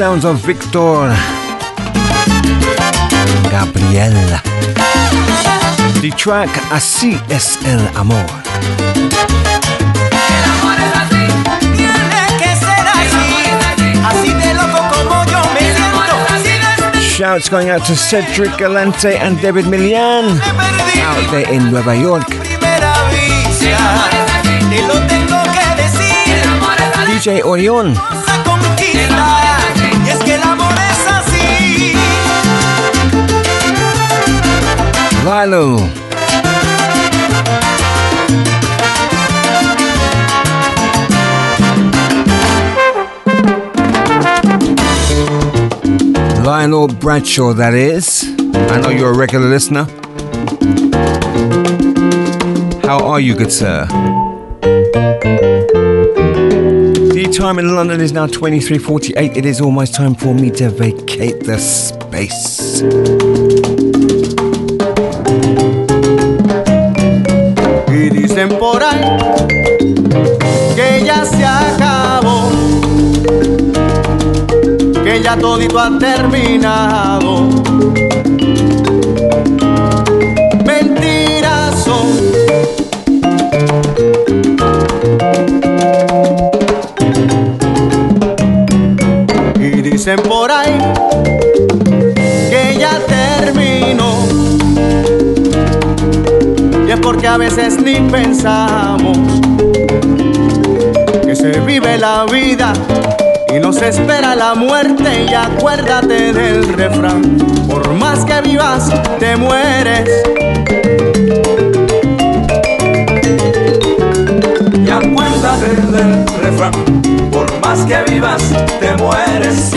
sounds of Victor. Gabriel. The track Así es el amor. Shouts going out to Cedric Galante and David Millian. Out there in Nueva York. DJ Orion. Lilo. Lionel Bradshaw, that is. I know you're a regular listener. How are you, good sir? The time in London is now 23:48. It is almost time for me to vacate the space. Que ya se acabó, que ya todito ha terminado. Y es porque a veces ni pensamos que se vive la vida y nos espera la muerte. Y acuérdate del refrán: por más que vivas, te mueres. Y acuérdate del refrán, por más que vivas, te mueres.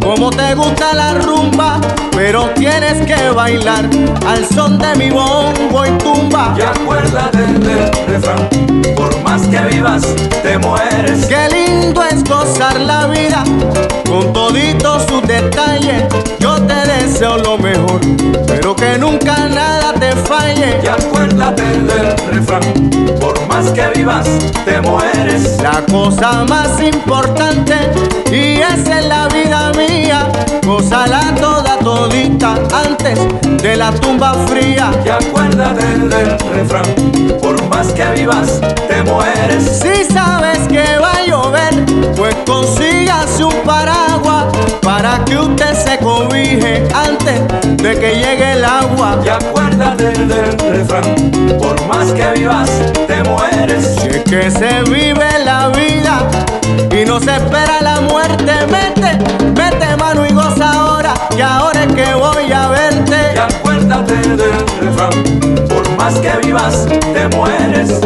Como te gusta la rumba, pero tienes que bailar al son de mi bombo y tumba. Y acuérdate del refrán, por más que vivas, te mueres. Qué lindo es gozar la vida, con toditos sus detalles. Yo te deseo lo mejor, pero que nunca nada te falle. Y acuérdate del refrán, por más que vivas, te mueres. La cosa más importante, y esa es la vida mía, gózala toda todita antes de la tumba fría. Y acuérdate del refrán, por más que vivas, te mueres. Si sabes que va llover, pues consígase un paraguas para que usted se cobije antes de que llegue el agua. Y acuérdate del refrán, por más que vivas, te mueres. Si es que se vive la vida y no se espera la muerte, mete, mete mano y goza ahora, y ahora es que voy a verte. Y acuérdate del refrán, por más que vivas, te mueres.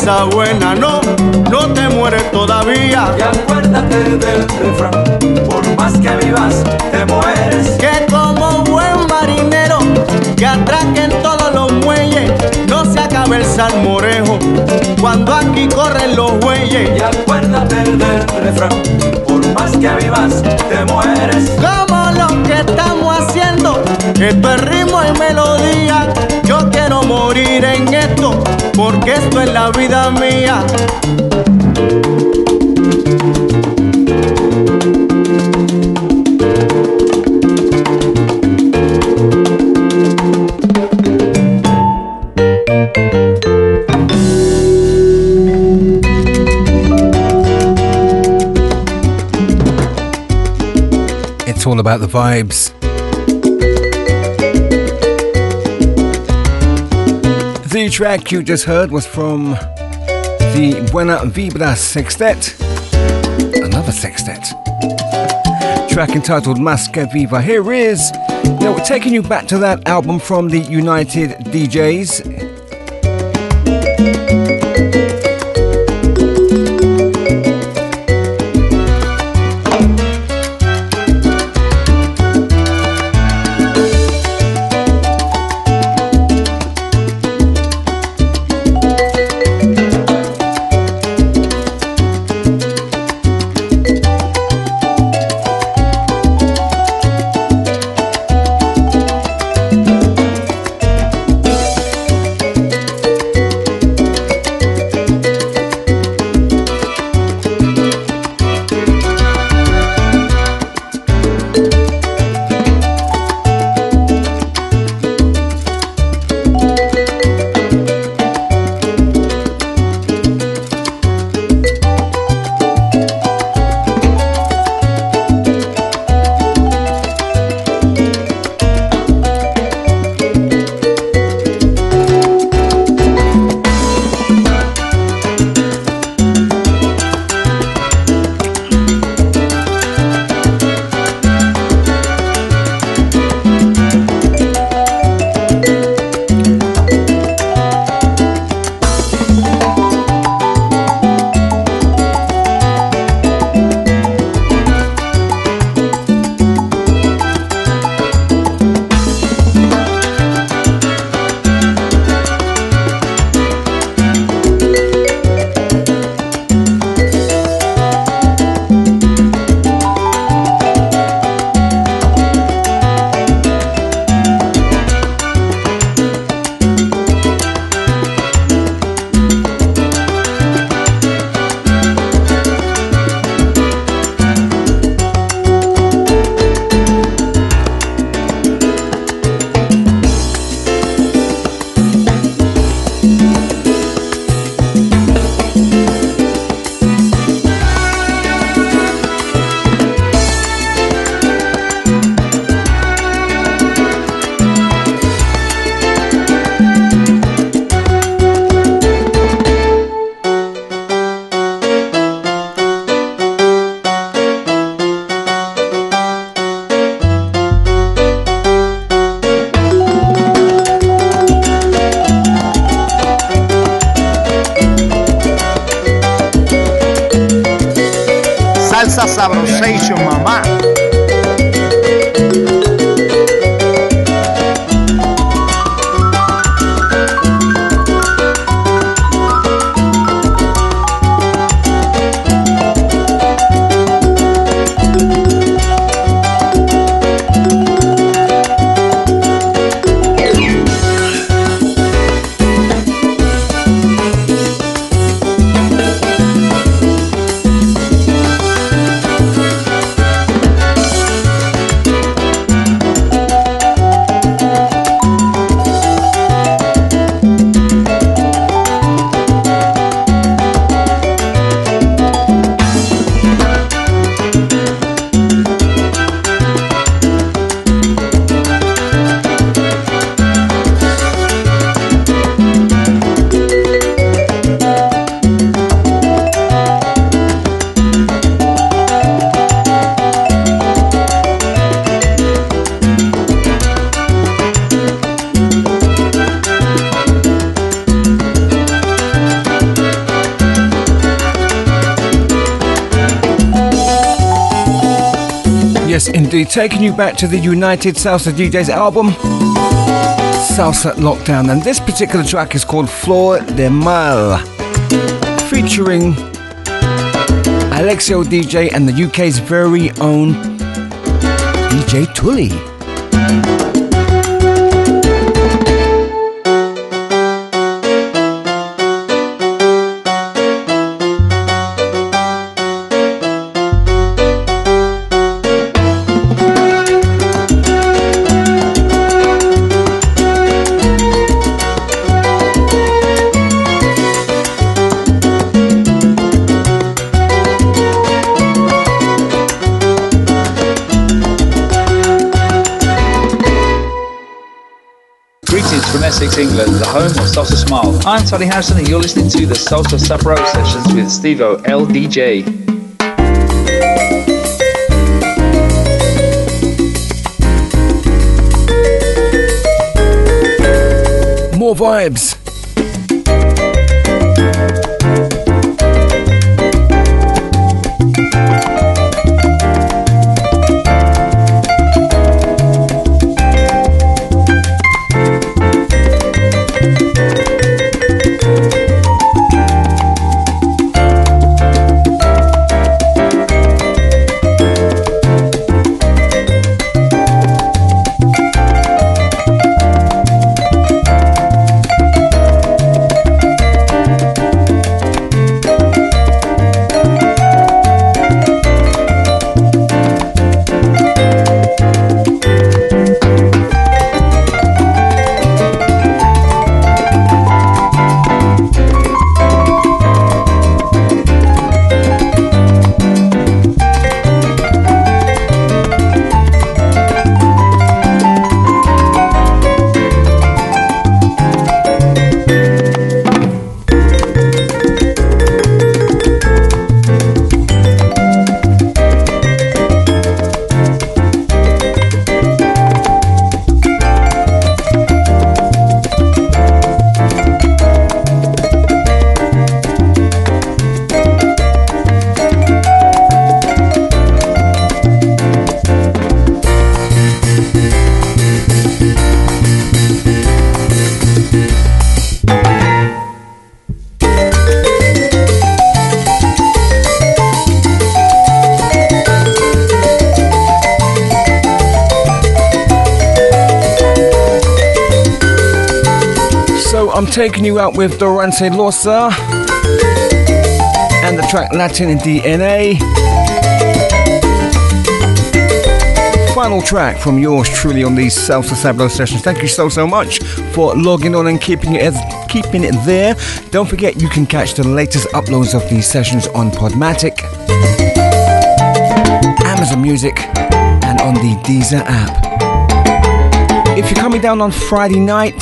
Salsa buena, no, no te mueres todavía. Y acuérdate del refrán, por más que vivas, te mueres. Que como buen marinero, que atraquen todos los muelles, no se acabe el salmorejo, cuando aquí corren los bueyes. Y acuérdate del refrán, más que vivas, te mueres. Como lo que estamos haciendo, esto es ritmo y melodía, yo quiero morir en esto, porque esto es la vida mía. All about the vibes. The track you just heard was from the Buena Vibra Sextet. Another sextet. Track entitled Mas Que Viva. Here is, you know, we're taking you back to that album from the United DJs. Back to the United Salsa DJs album, Salsa Lockdown. And this particular track is called Flor de Mal, featuring Alexio DJ and the UK's very own DJ Tully. England, the home of Salsa Smile. I'm Tony Harrison and you're listening to the Salsa Sabro sessions with Stevo LDJ. More vibes. So you out with Dorante Losa and the track Latin in DNA. Final track from yours truly on these Salsa Sablo sessions. Thank you so so much for logging on and keeping it keeping it there. Don't forget you can catch the latest uploads of these sessions on Podmatic, Amazon Music, and on the Deezer app. If you're coming down on Friday night,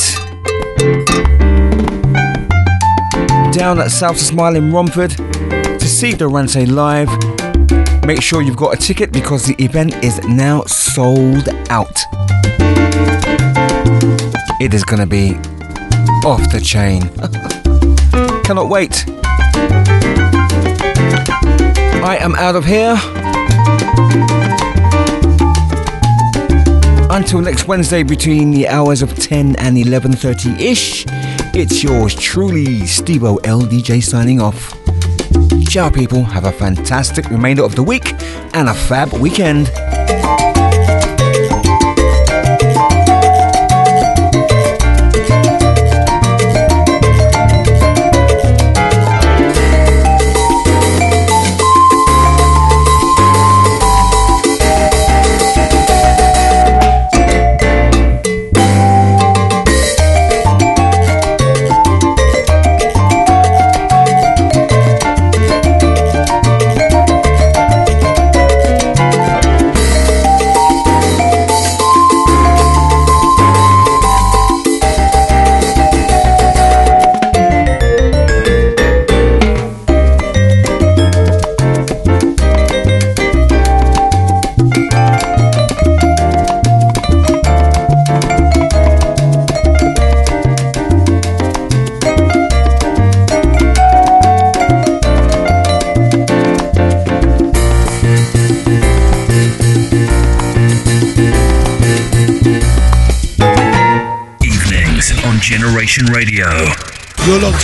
down at South Smile in Romford to see Durante live. Make sure you've got a ticket because the event is now sold out. It is going to be off the chain. (laughs) Cannot wait. I am out of here. Until next Wednesday between the hours of 10 and 11:30 ish. It's yours truly, Stevo LDJ signing off. Ciao, people. Have a fantastic remainder of the week and a fab weekend.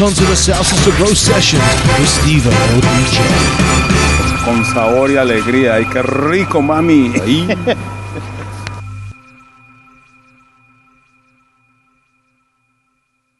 Onto the Salsa with Steve LDJ. Con sabor y alegría. ¡Ay, qué rico, mami! Ahí. (laughs)